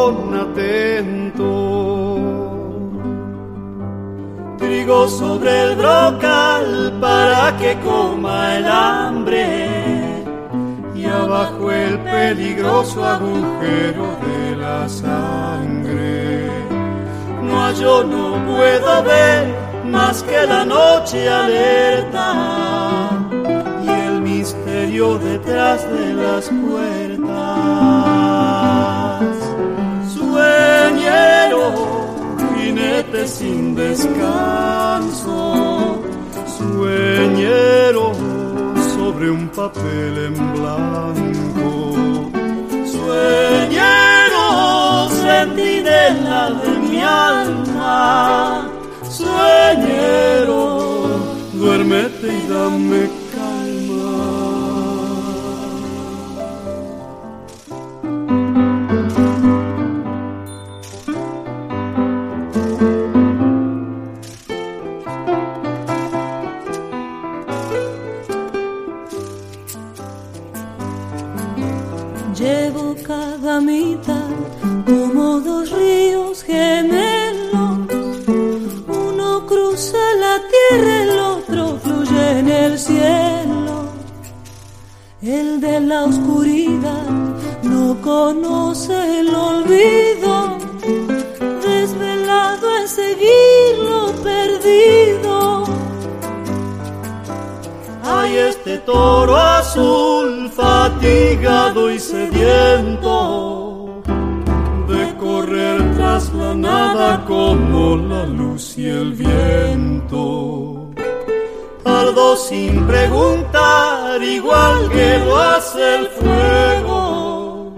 Corazón atento. Trigo sobre el brocal para que coma el hambre y abajo el peligroso agujero de la sangre. No, yo no puedo ver más que la noche alerta detrás de las puertas. Sueñero, jinete sin descanso. Sueñero sobre un papel en blanco. Sueñero, sentinela de mi alma. Sueñero, duérmete y dame oscuridad no conoce el olvido, desvelado en seguir lo perdido. Hay este toro azul, fatigado y sediento, de correr tras la nada como la luz y el viento. Ardo sin preguntar, igual que lo hace el fuego.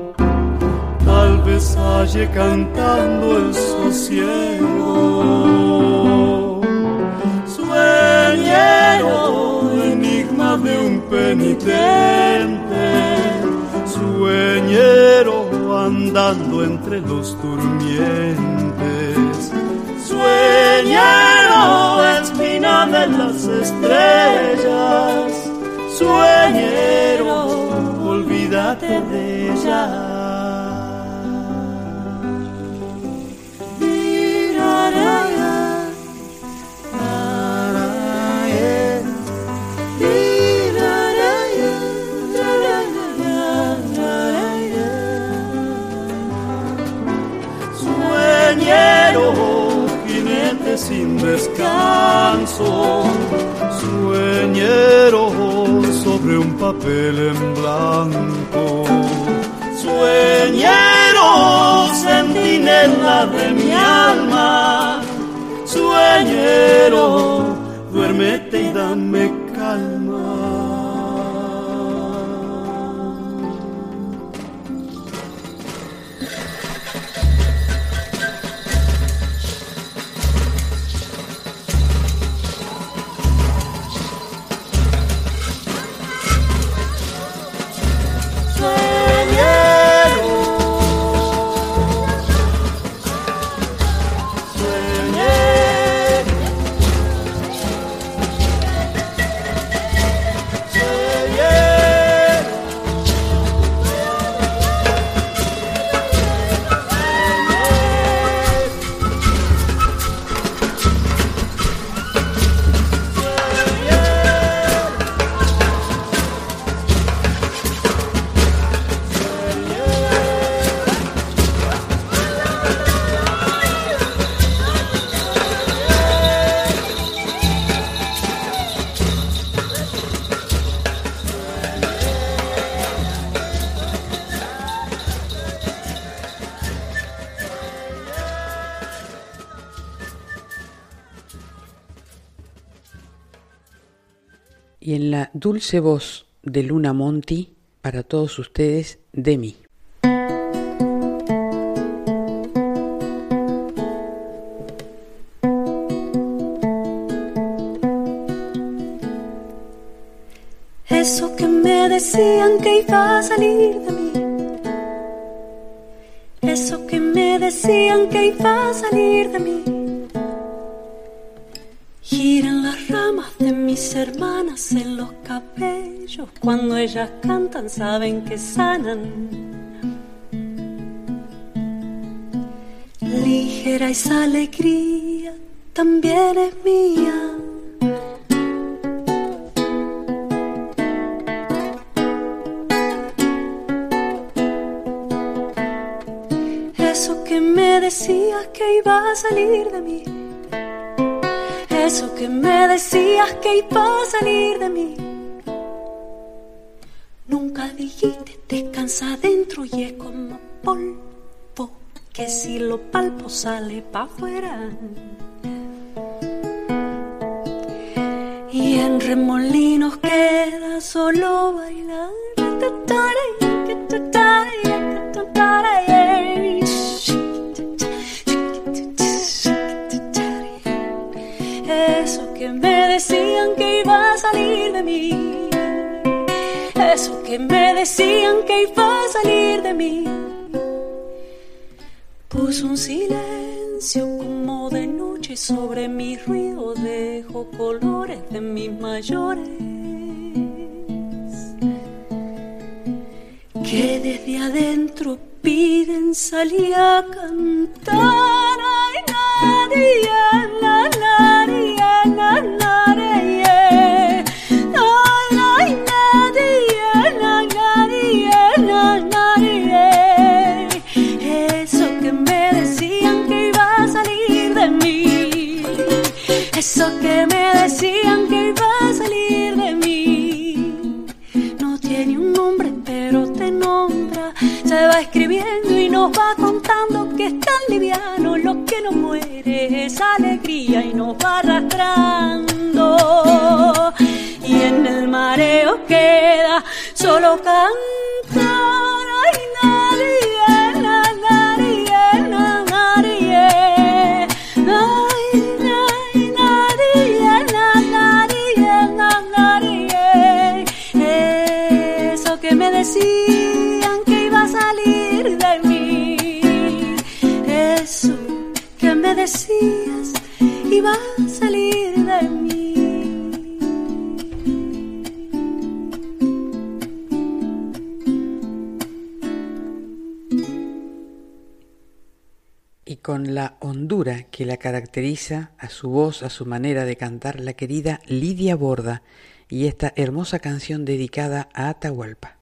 Tal vez halle cantando el sosiego. Sueñero de un penitente, sueñero andando entre los durmientes, sueñero espina de las estrellas, sueñero, olvídate de ella. sin descanso, sueñero sobre un papel en blanco. Sueñero, sentinela de mi alma, sueñero, duérmete y dame dulce voz de Luna Monti para todos ustedes de mí. Eso que me decían que iba a salir de mí. Eso que me decían que iba a salir de mí. Ramas de mis hermanas en los cabellos. Cuando ellas cantan saben que sanan. Ligera esa alegría también es mía. Eso que me decías que iba a salir de mí. Eso que me decías que iba a salir de mí. Nunca dijiste descansa adentro y es como polvo que si lo palpo sale pa' afuera. Y en remolinos queda solo bailar. Me decían que iba a salir de mí. Eso que me decían que iba a salir de mí. Puso un silencio como de noche sobre mi ruido. Dejo colores de mis mayores. Que desde adentro piden salir a cantar. Ay, nadie, la, nadie, la, nadie. Eso que me decían que iba a salir de mí. Eso que me decían que iba a salir de mí. No tiene un nombre, pero te nombra. Se va escribiendo y nos va contando es tan liviano lo que no muere es alegría y nos va arrastrando. Y en el mareo queda solo cantar. Decías iba a salir de mí. y con la hondura que la caracteriza a su voz, a su manera de cantar, la querida Lidia Borda y esta hermosa canción dedicada a Atahualpa.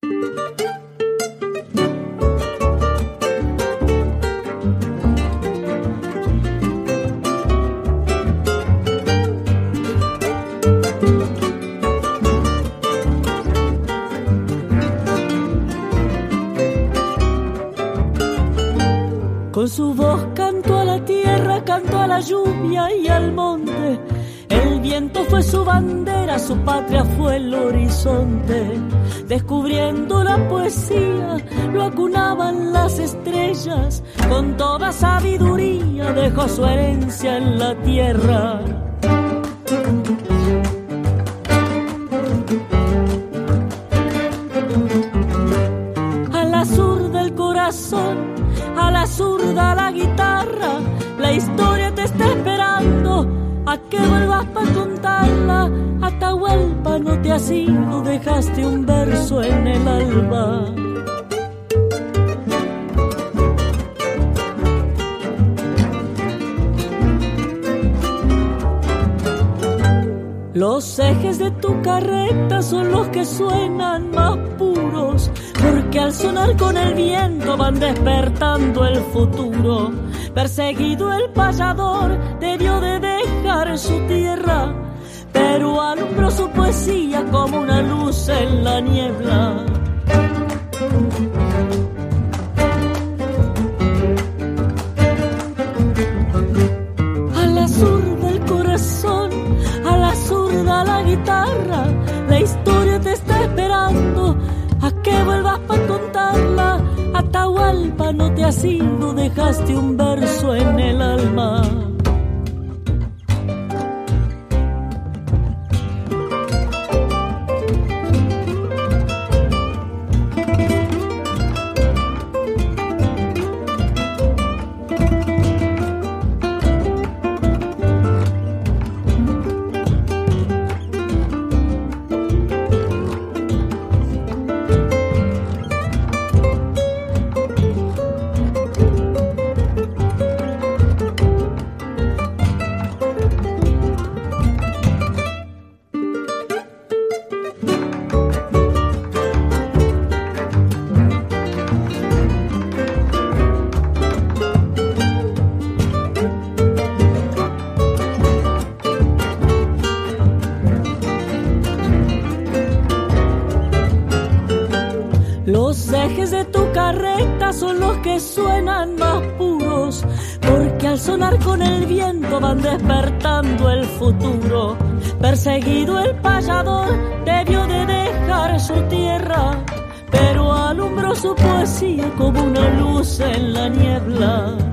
Con su voz cantó a la tierra, cantó a la lluvia y al monte. El viento fue su bandera, su patria fue el horizonte. Descubriendo la poesía, lo acunaban las estrellas. Con toda sabiduría dejó su herencia en la tierra. Zurda la guitarra, la historia te está esperando, a que vuelvas para contarla, Atahualpa no te has ido, dejaste un verso en el alba. Los ejes de tu carreta son los que suenan más puros, porque al sonar con el viento van despertando el futuro. Perseguido el payador debió de dejar su tierra, pero alumbró su poesía como una luz en la niebla. Que vuelvas para contarla. Atahualpa no te has ido, dejaste un verso en el alma. Suenan más puros, porque al sonar con el viento van despertando el futuro. Perseguido el payador debió de dejar su tierra, pero alumbró su poesía como una luz en la niebla.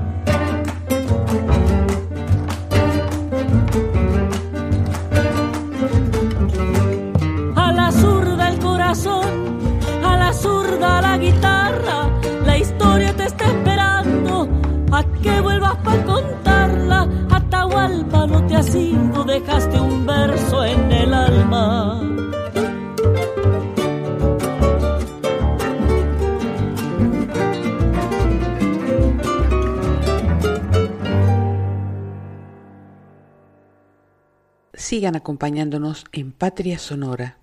Sigan acompañándonos en Patria Sonora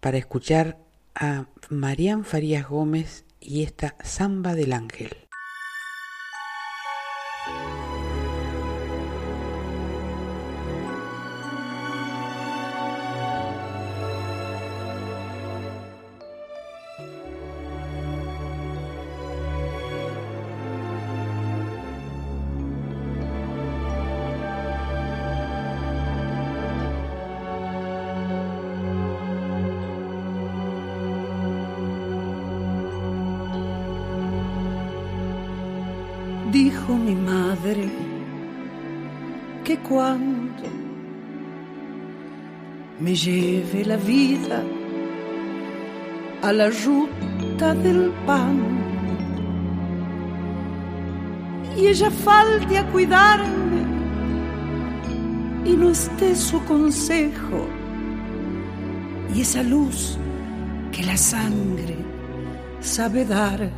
para escuchar a Marían Farías Gómez y esta Zamba del Ángel. La vida a la ruta del pan. Y ella falte a cuidarme y no esté su consejo. Y esa luz que la sangre sabe dar.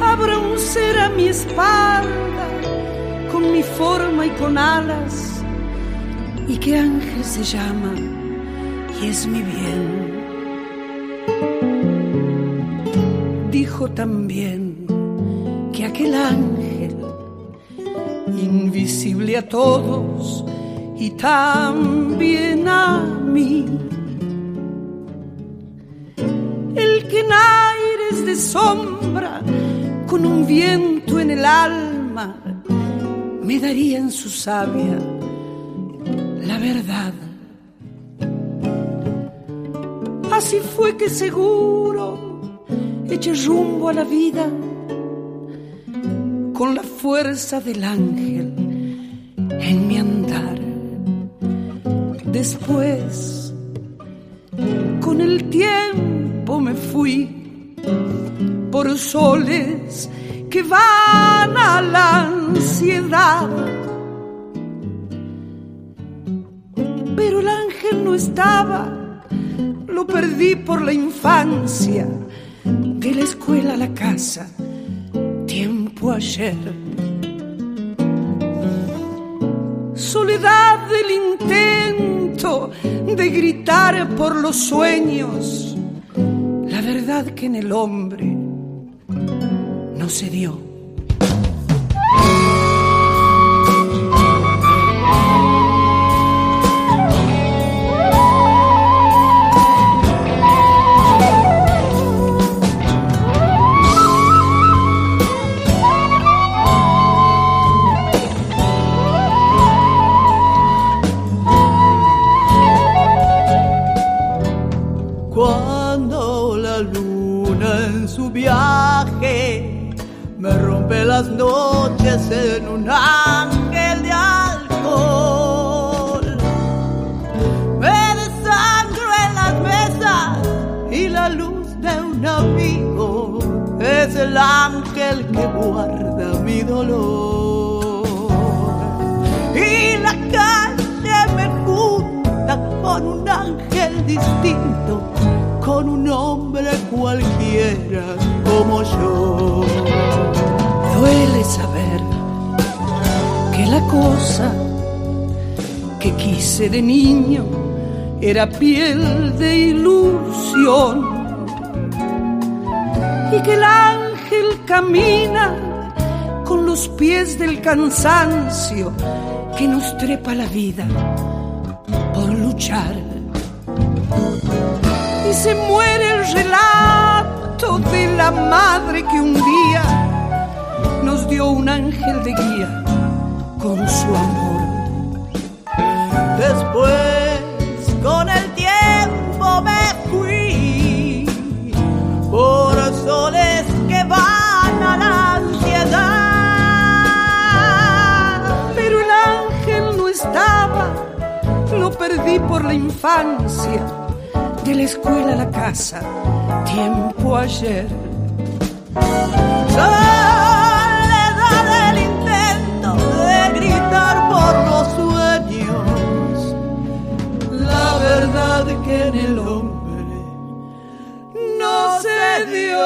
Habrá un ser a mi espalda con mi forma y con alas y que ángel se llama y es mi bien. Dijo también que aquel ángel, invisible a todos y también a mí, el que en aires de sombra, con un viento en el alma, me daría en su savia verdad. Así fue que seguro eché rumbo a la vida con la fuerza del ángel en mi andar. Después, con el tiempo me fui por soles que van a la ansiedad. Estaba, lo perdí por la infancia, de la escuela a la casa, tiempo ayer. Soledad del intento de gritar por los sueños, la verdad que en el hombre no se dio. Las noches en un ángel de alcohol. Me desangro en las mesas y la luz de un amigo es el ángel que guarda mi dolor. Y la calle me junta con un ángel distinto, con un hombre cualquiera como yo. Duele saber que la cosa que quise de niño era piel de ilusión y que el ángel camina con los pies del cansancio que nos trepa la vida por luchar. Y se muere el relato de la madre que un día nos dio un ángel de guía con su amor. Después, con el tiempo me fui por soles que van a la ansiedad. Pero el ángel no estaba, lo perdí por la infancia, de la escuela a la casa, tiempo ayer. Verdad que en el hombre no se dio.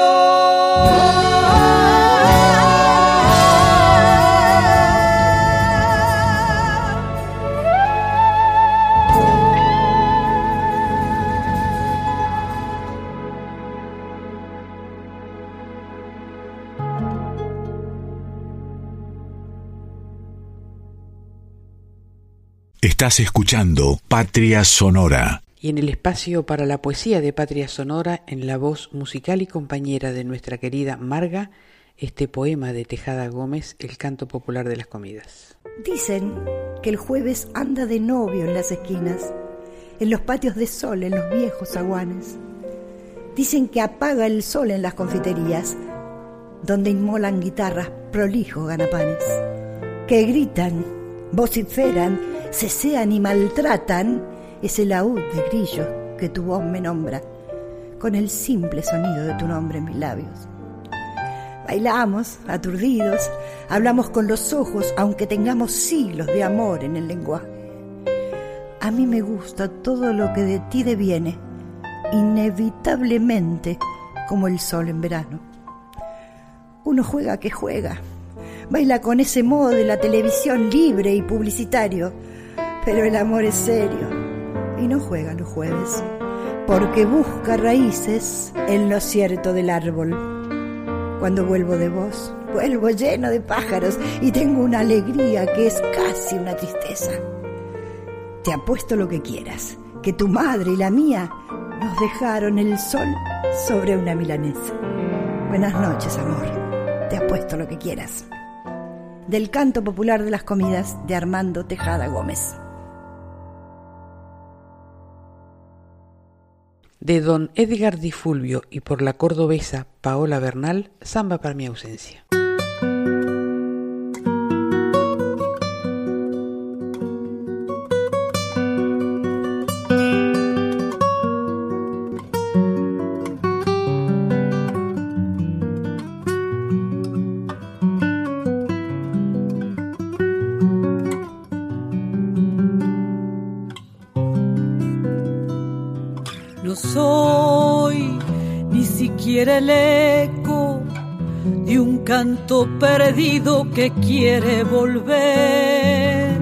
Estás escuchando Patria Sonora. Y en el espacio para la poesía de Patria Sonora, en la voz musical y compañera de nuestra querida Marga, este poema de Tejada Gómez, El canto popular de las comidas. Dicen que el jueves anda de novio en las esquinas, en los patios de sol, en los viejos aguanes. Dicen que apaga el sol en las confiterías, donde inmolan guitarras prolijos ganapanes, que gritan, vociferan, cesean y maltratan ese laúd de grillo que tu voz me nombra, con el simple sonido de tu nombre en mis labios. Bailamos, aturdidos, hablamos con los ojos, aunque tengamos siglos de amor en el lenguaje. A mí me gusta todo lo que de ti deviene, inevitablemente como el sol en verano. Uno juega que juega, baila con ese modo de la televisión libre y publicitario, pero el amor es serio y no juega los jueves, porque busca raíces en lo cierto del árbol. Cuando vuelvo de vos, vuelvo lleno de pájaros y tengo una alegría que es casi una tristeza. Te apuesto lo que quieras, que tu madre y la mía nos dejaron el sol sobre una milanesa. Buenas noches, amor. Te apuesto lo que quieras. Del canto popular de las comidas de Armando Tejada Gómez. De don Edgar Di Fulvio y por la cordobesa Paola Bernal, Samba para mi ausencia. Perdido que quiere volver.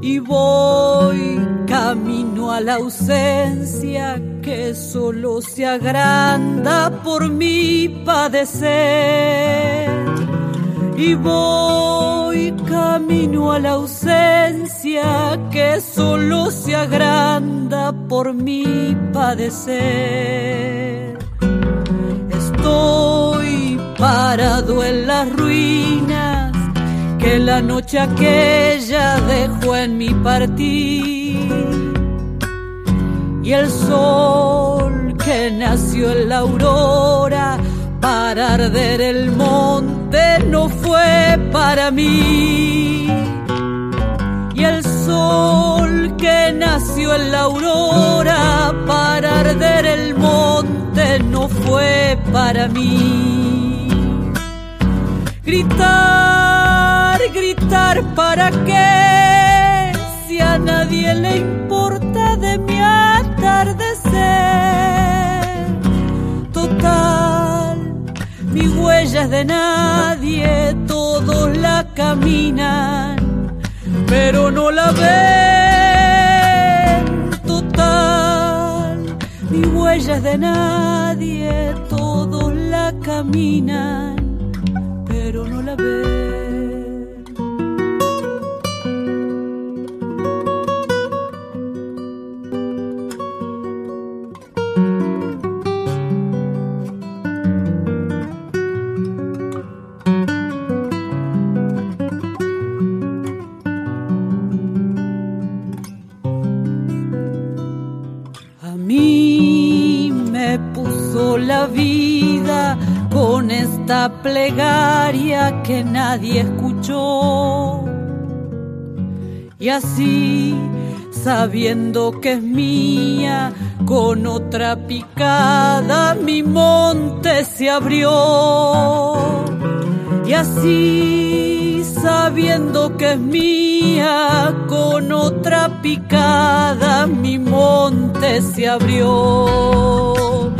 Y voy camino a la ausencia que solo se agranda por mi padecer. Y voy camino a la ausencia que solo se agranda por mi padecer. Estoy parado en las ruinas que la noche aquella dejó en mi partir. Y el sol que nació en la aurora para arder el monte no fue para mí. Y el sol que nació en la aurora para arder el monte no fue para mí. Gritar, gritar para qué si a nadie le importa de mi atardecer. Total mi huella es de nadie, todos la caminan, pero no la ven. Total, mi huella es de nadie, todos la caminan, pero no esta plegaria que nadie escuchó. Y así, sabiendo que es mía, con otra picada mi monte se abrió. Y así, sabiendo que es mía, con otra picada mi monte se abrió.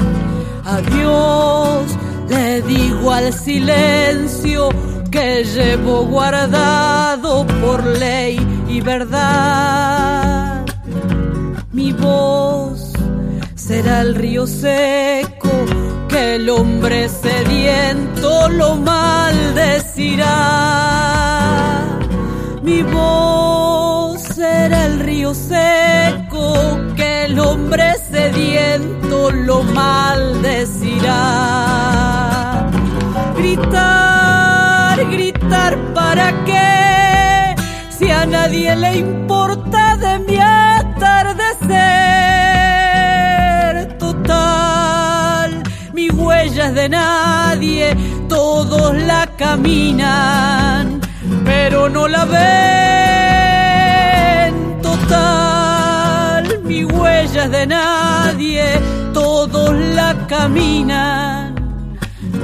Adiós, le digo al silencio que llevo guardado por ley y verdad. Mi voz será el río seco que el hombre sediento lo maldecirá. Mi voz será el río seco que el hombre sediento lo maldecirá. Gritar, gritar para qué, si a nadie le importa de mi atardecer total. Mi huella es de nadie, todos la caminan, pero no la ven total. Mi huella es de nadie, todos la caminan,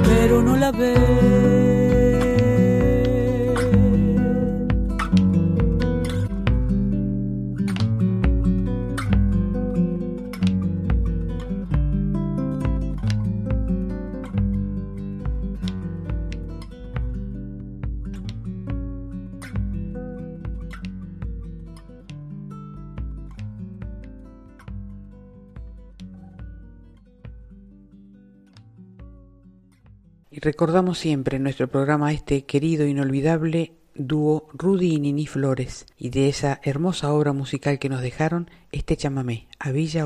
pero no la ven. Y recordamos siempre en nuestro programa este querido inolvidable dúo Rudy y Nini Flores y de esa hermosa obra musical que nos dejaron este chamamé, a Villa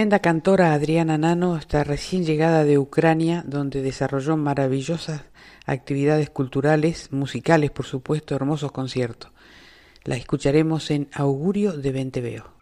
Tremenda cantora Adriana Nano está recién llegada de Ucrania, donde desarrolló maravillosas actividades culturales, musicales, por supuesto, hermosos conciertos. La escucharemos en Augurio de Venteveo.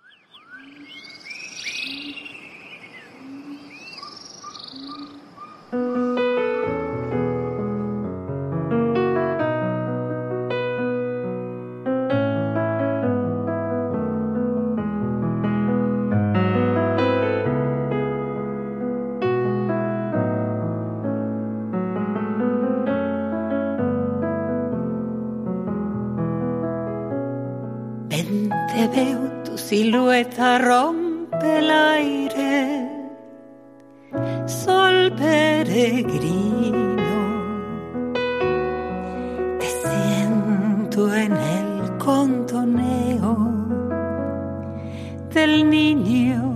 Del niño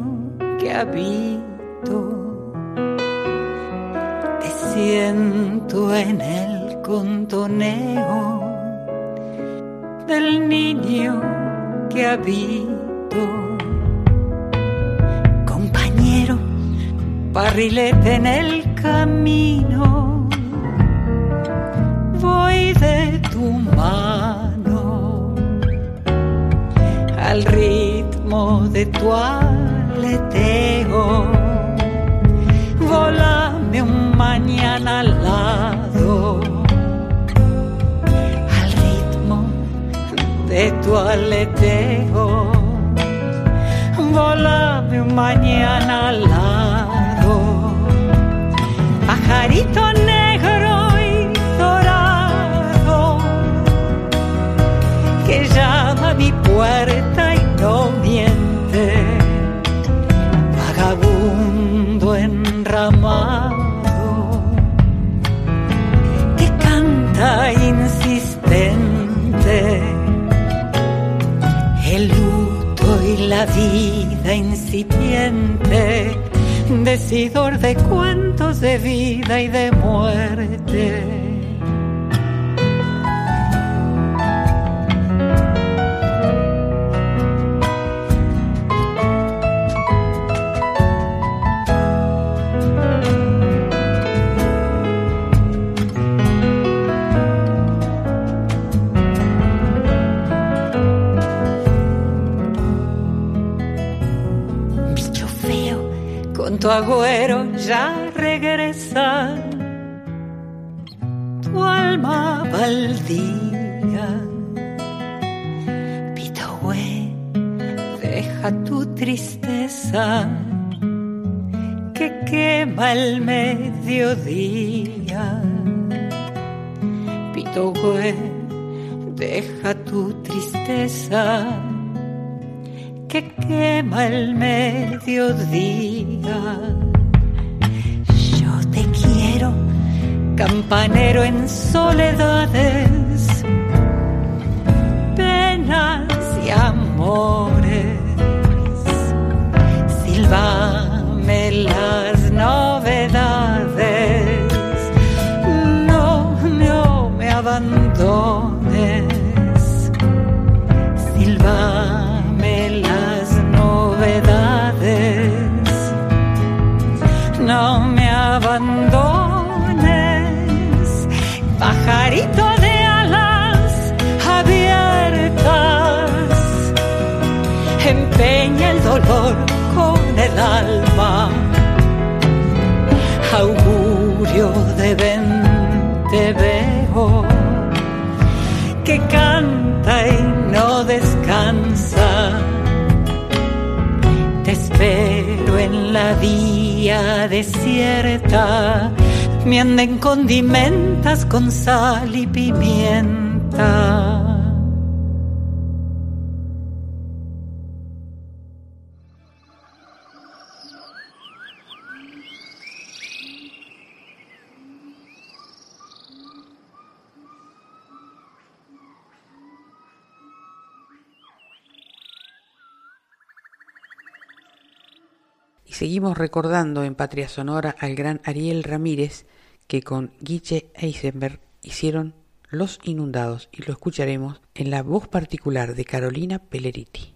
que habito. Te siento en el contoneo del niño que habito. Compañero, barrilete en el camino, voy de tu mano al ritmo de tu aleteo. Volame un mañana al lado al ritmo de tu aleteo volame un mañana al lado. Pajarito negro y dorado que llama mi puerta decidor de cuentos de vida y de muerte. Tu agüero ya regresa. Tu alma baldía. Pitahue, deja tu tristeza que quema el mediodía. Pitahue, deja tu tristeza que quema el mediodía. Yo te quiero, campanero en soledades, penas y amores. Silbame las novedades, me anden condimentas con sal y pimienta. Seguimos recordando en Patria Sonora al gran Ariel Ramírez que con Guille Eisenberg hicieron Los Inundados y lo escucharemos en la voz particular de Carolina Pelleriti.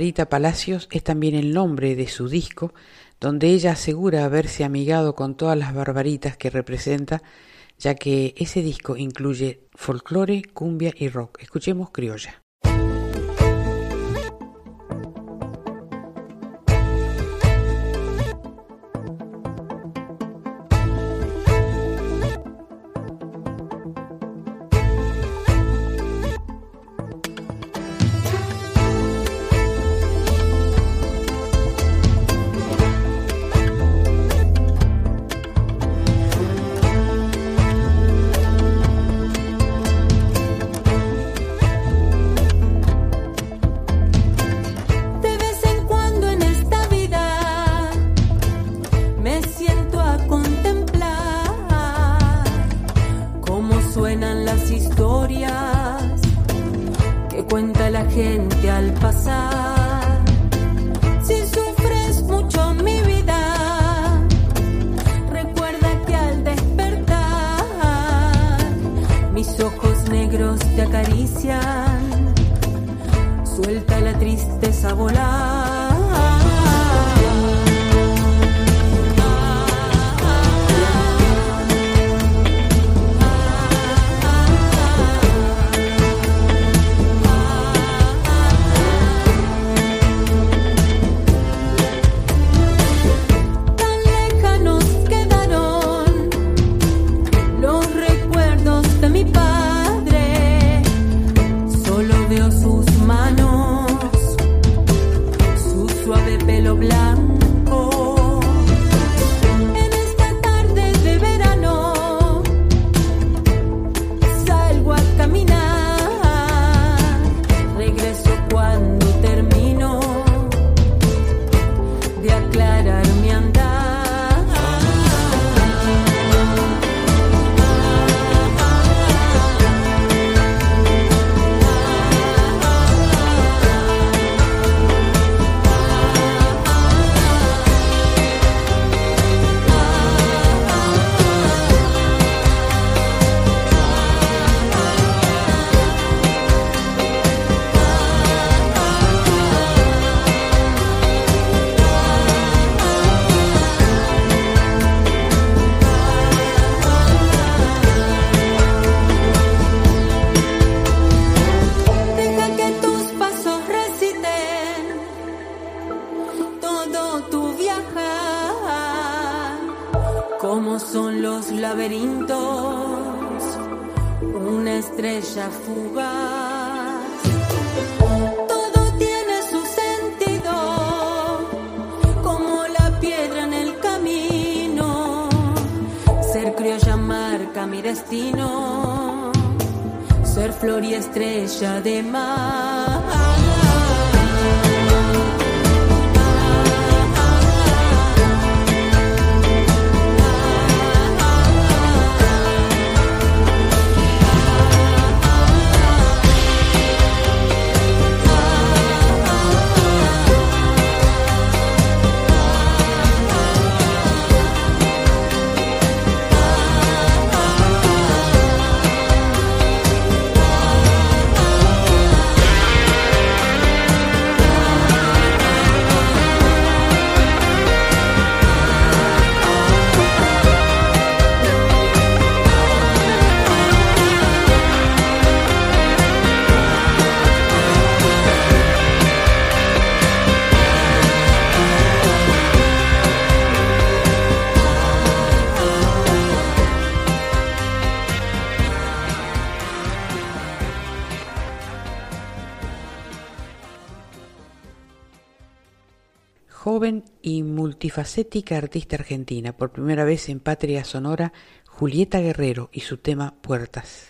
Margarita Palacios es también el nombre de su disco, donde ella asegura haberse amigado con todas las barbaritas que representa, ya que ese disco incluye folclore, cumbia y rock. Escuchemos criolla. multifacética artista argentina, por primera vez en Patria Sonora, Julieta Guerrero y su tema Puertas.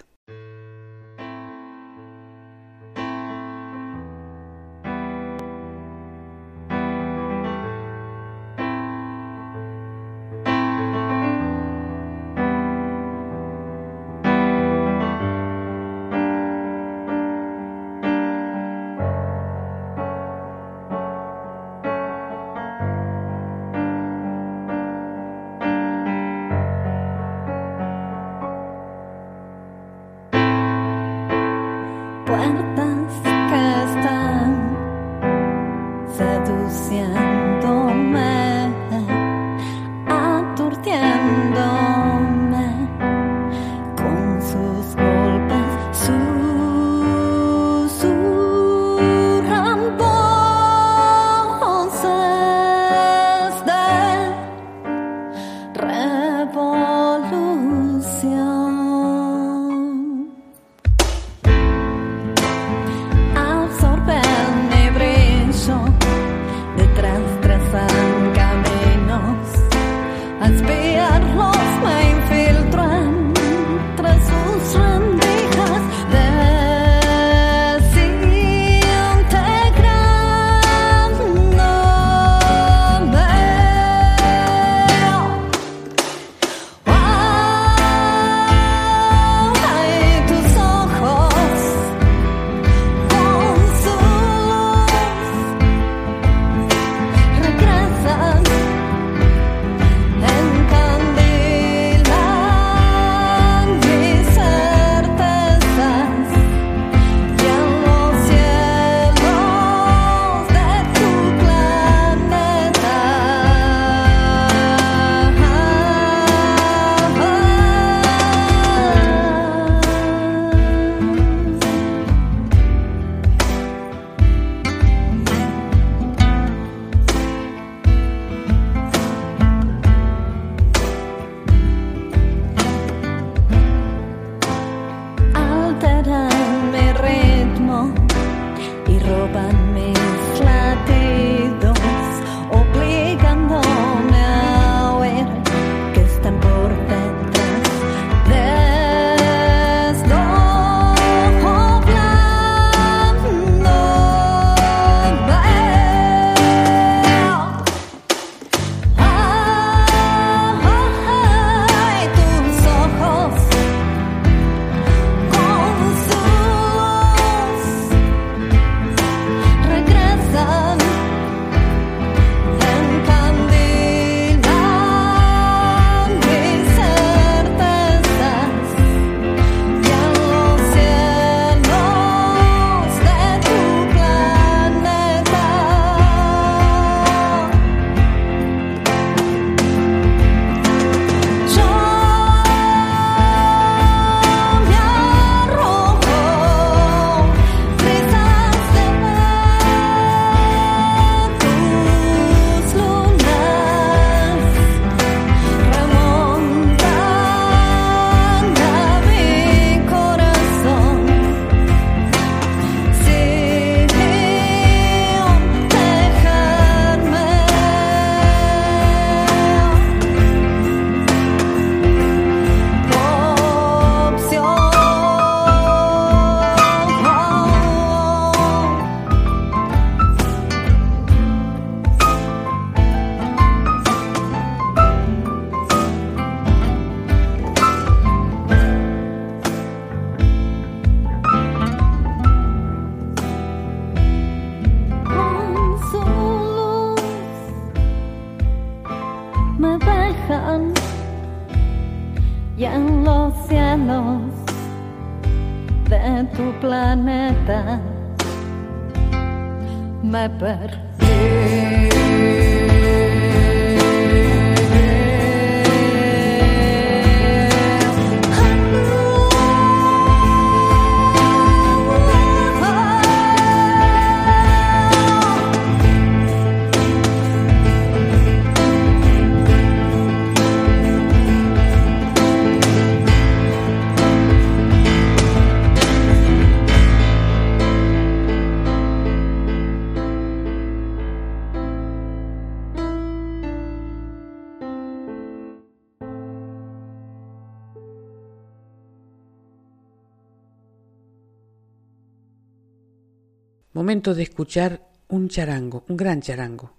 De escuchar un charango, un gran charango.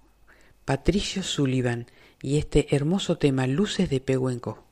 Patricio Sullivan y este hermoso tema Luces de Pehuenco.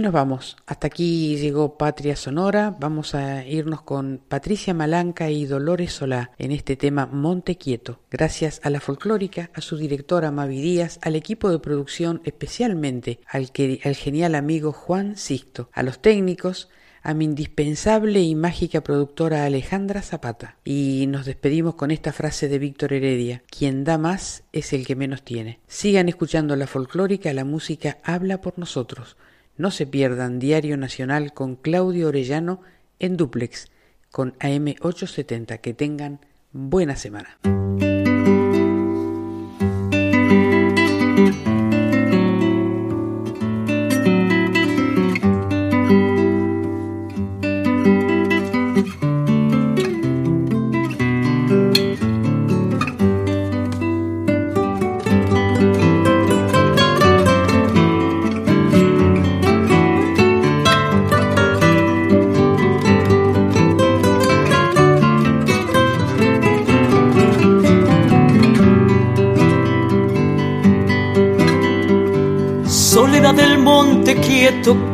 Nos vamos. Hasta aquí llegó Patria Sonora. Vamos a irnos con Patricia Malanca y Dolores Solá en este tema Monte Quieto. Gracias a la folclórica, a su directora Mavi Díaz, al equipo de producción, especialmente al, al genial amigo Juan Sisto, a los técnicos, a mi indispensable y mágica productora Alejandra Zapata. Y nos despedimos con esta frase de Víctor Heredia, quien da más es el que menos tiene. Sigan escuchando la folclórica, la música habla por nosotros. No se pierdan Diario Nacional con Claudio Orellano en duplex con AM870. Que tengan buena semana.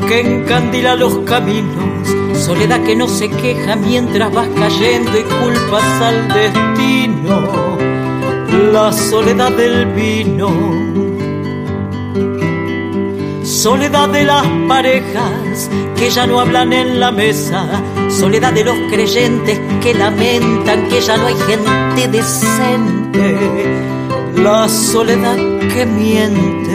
Que encandila los caminos, soledad que no se queja mientras vas cayendo y culpas al destino, la soledad del vino, soledad de las parejas que ya no hablan en la mesa, soledad de los creyentes que lamentan que ya no hay gente decente, la soledad que miente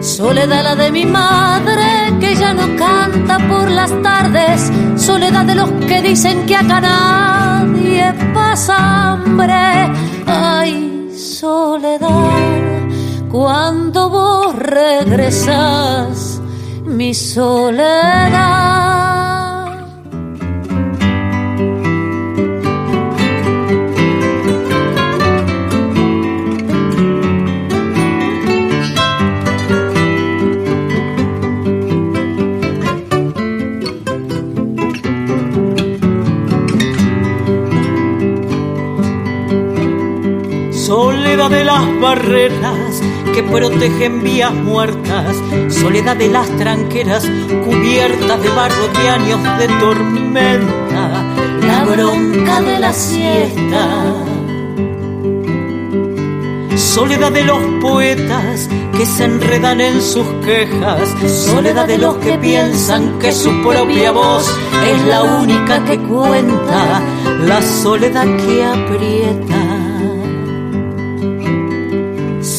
Soledad la de mi madre que ya no canta por las tardes. Soledad de los que dicen que acá nadie pasa hambre. Ay, soledad, cuando vos regresas, mi soledad. Las barreras que protegen vías muertas, soledad de las tranqueras cubiertas de barro de años de tormenta, la bronca de la siesta. Soledad de los poetas que se enredan en sus quejas, soledad de los que piensan que su propia voz es la única que cuenta, la soledad que aprieta.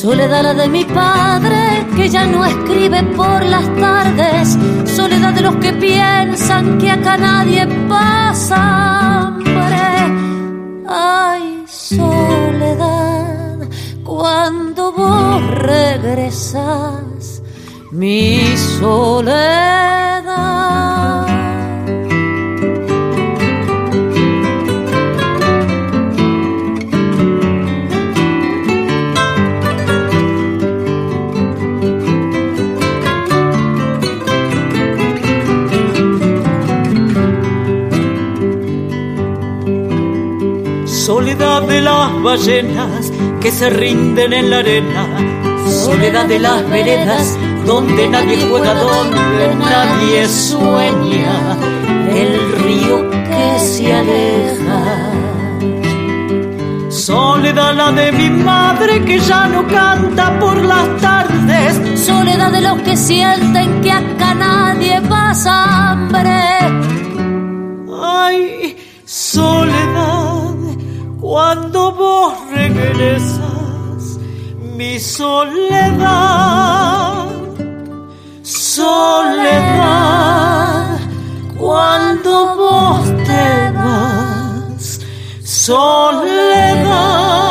Soledad la de mi padre que ya no escribe por las tardes. Soledad de los que piensan que acá nadie pasa hambre. Ay, soledad, cuando vos regresas, mi soledad. Que se rinden en la arena. Soledad de las veredas donde nadie juega, donde nadie sueña. El río que se aleja. Soledad la de mi madre que ya no canta por las tardes. Soledad de los que sienten que acá nadie pasa hambre. Cuando vos regresas, mi soledad. Soledad, cuando vos te vas, soledad.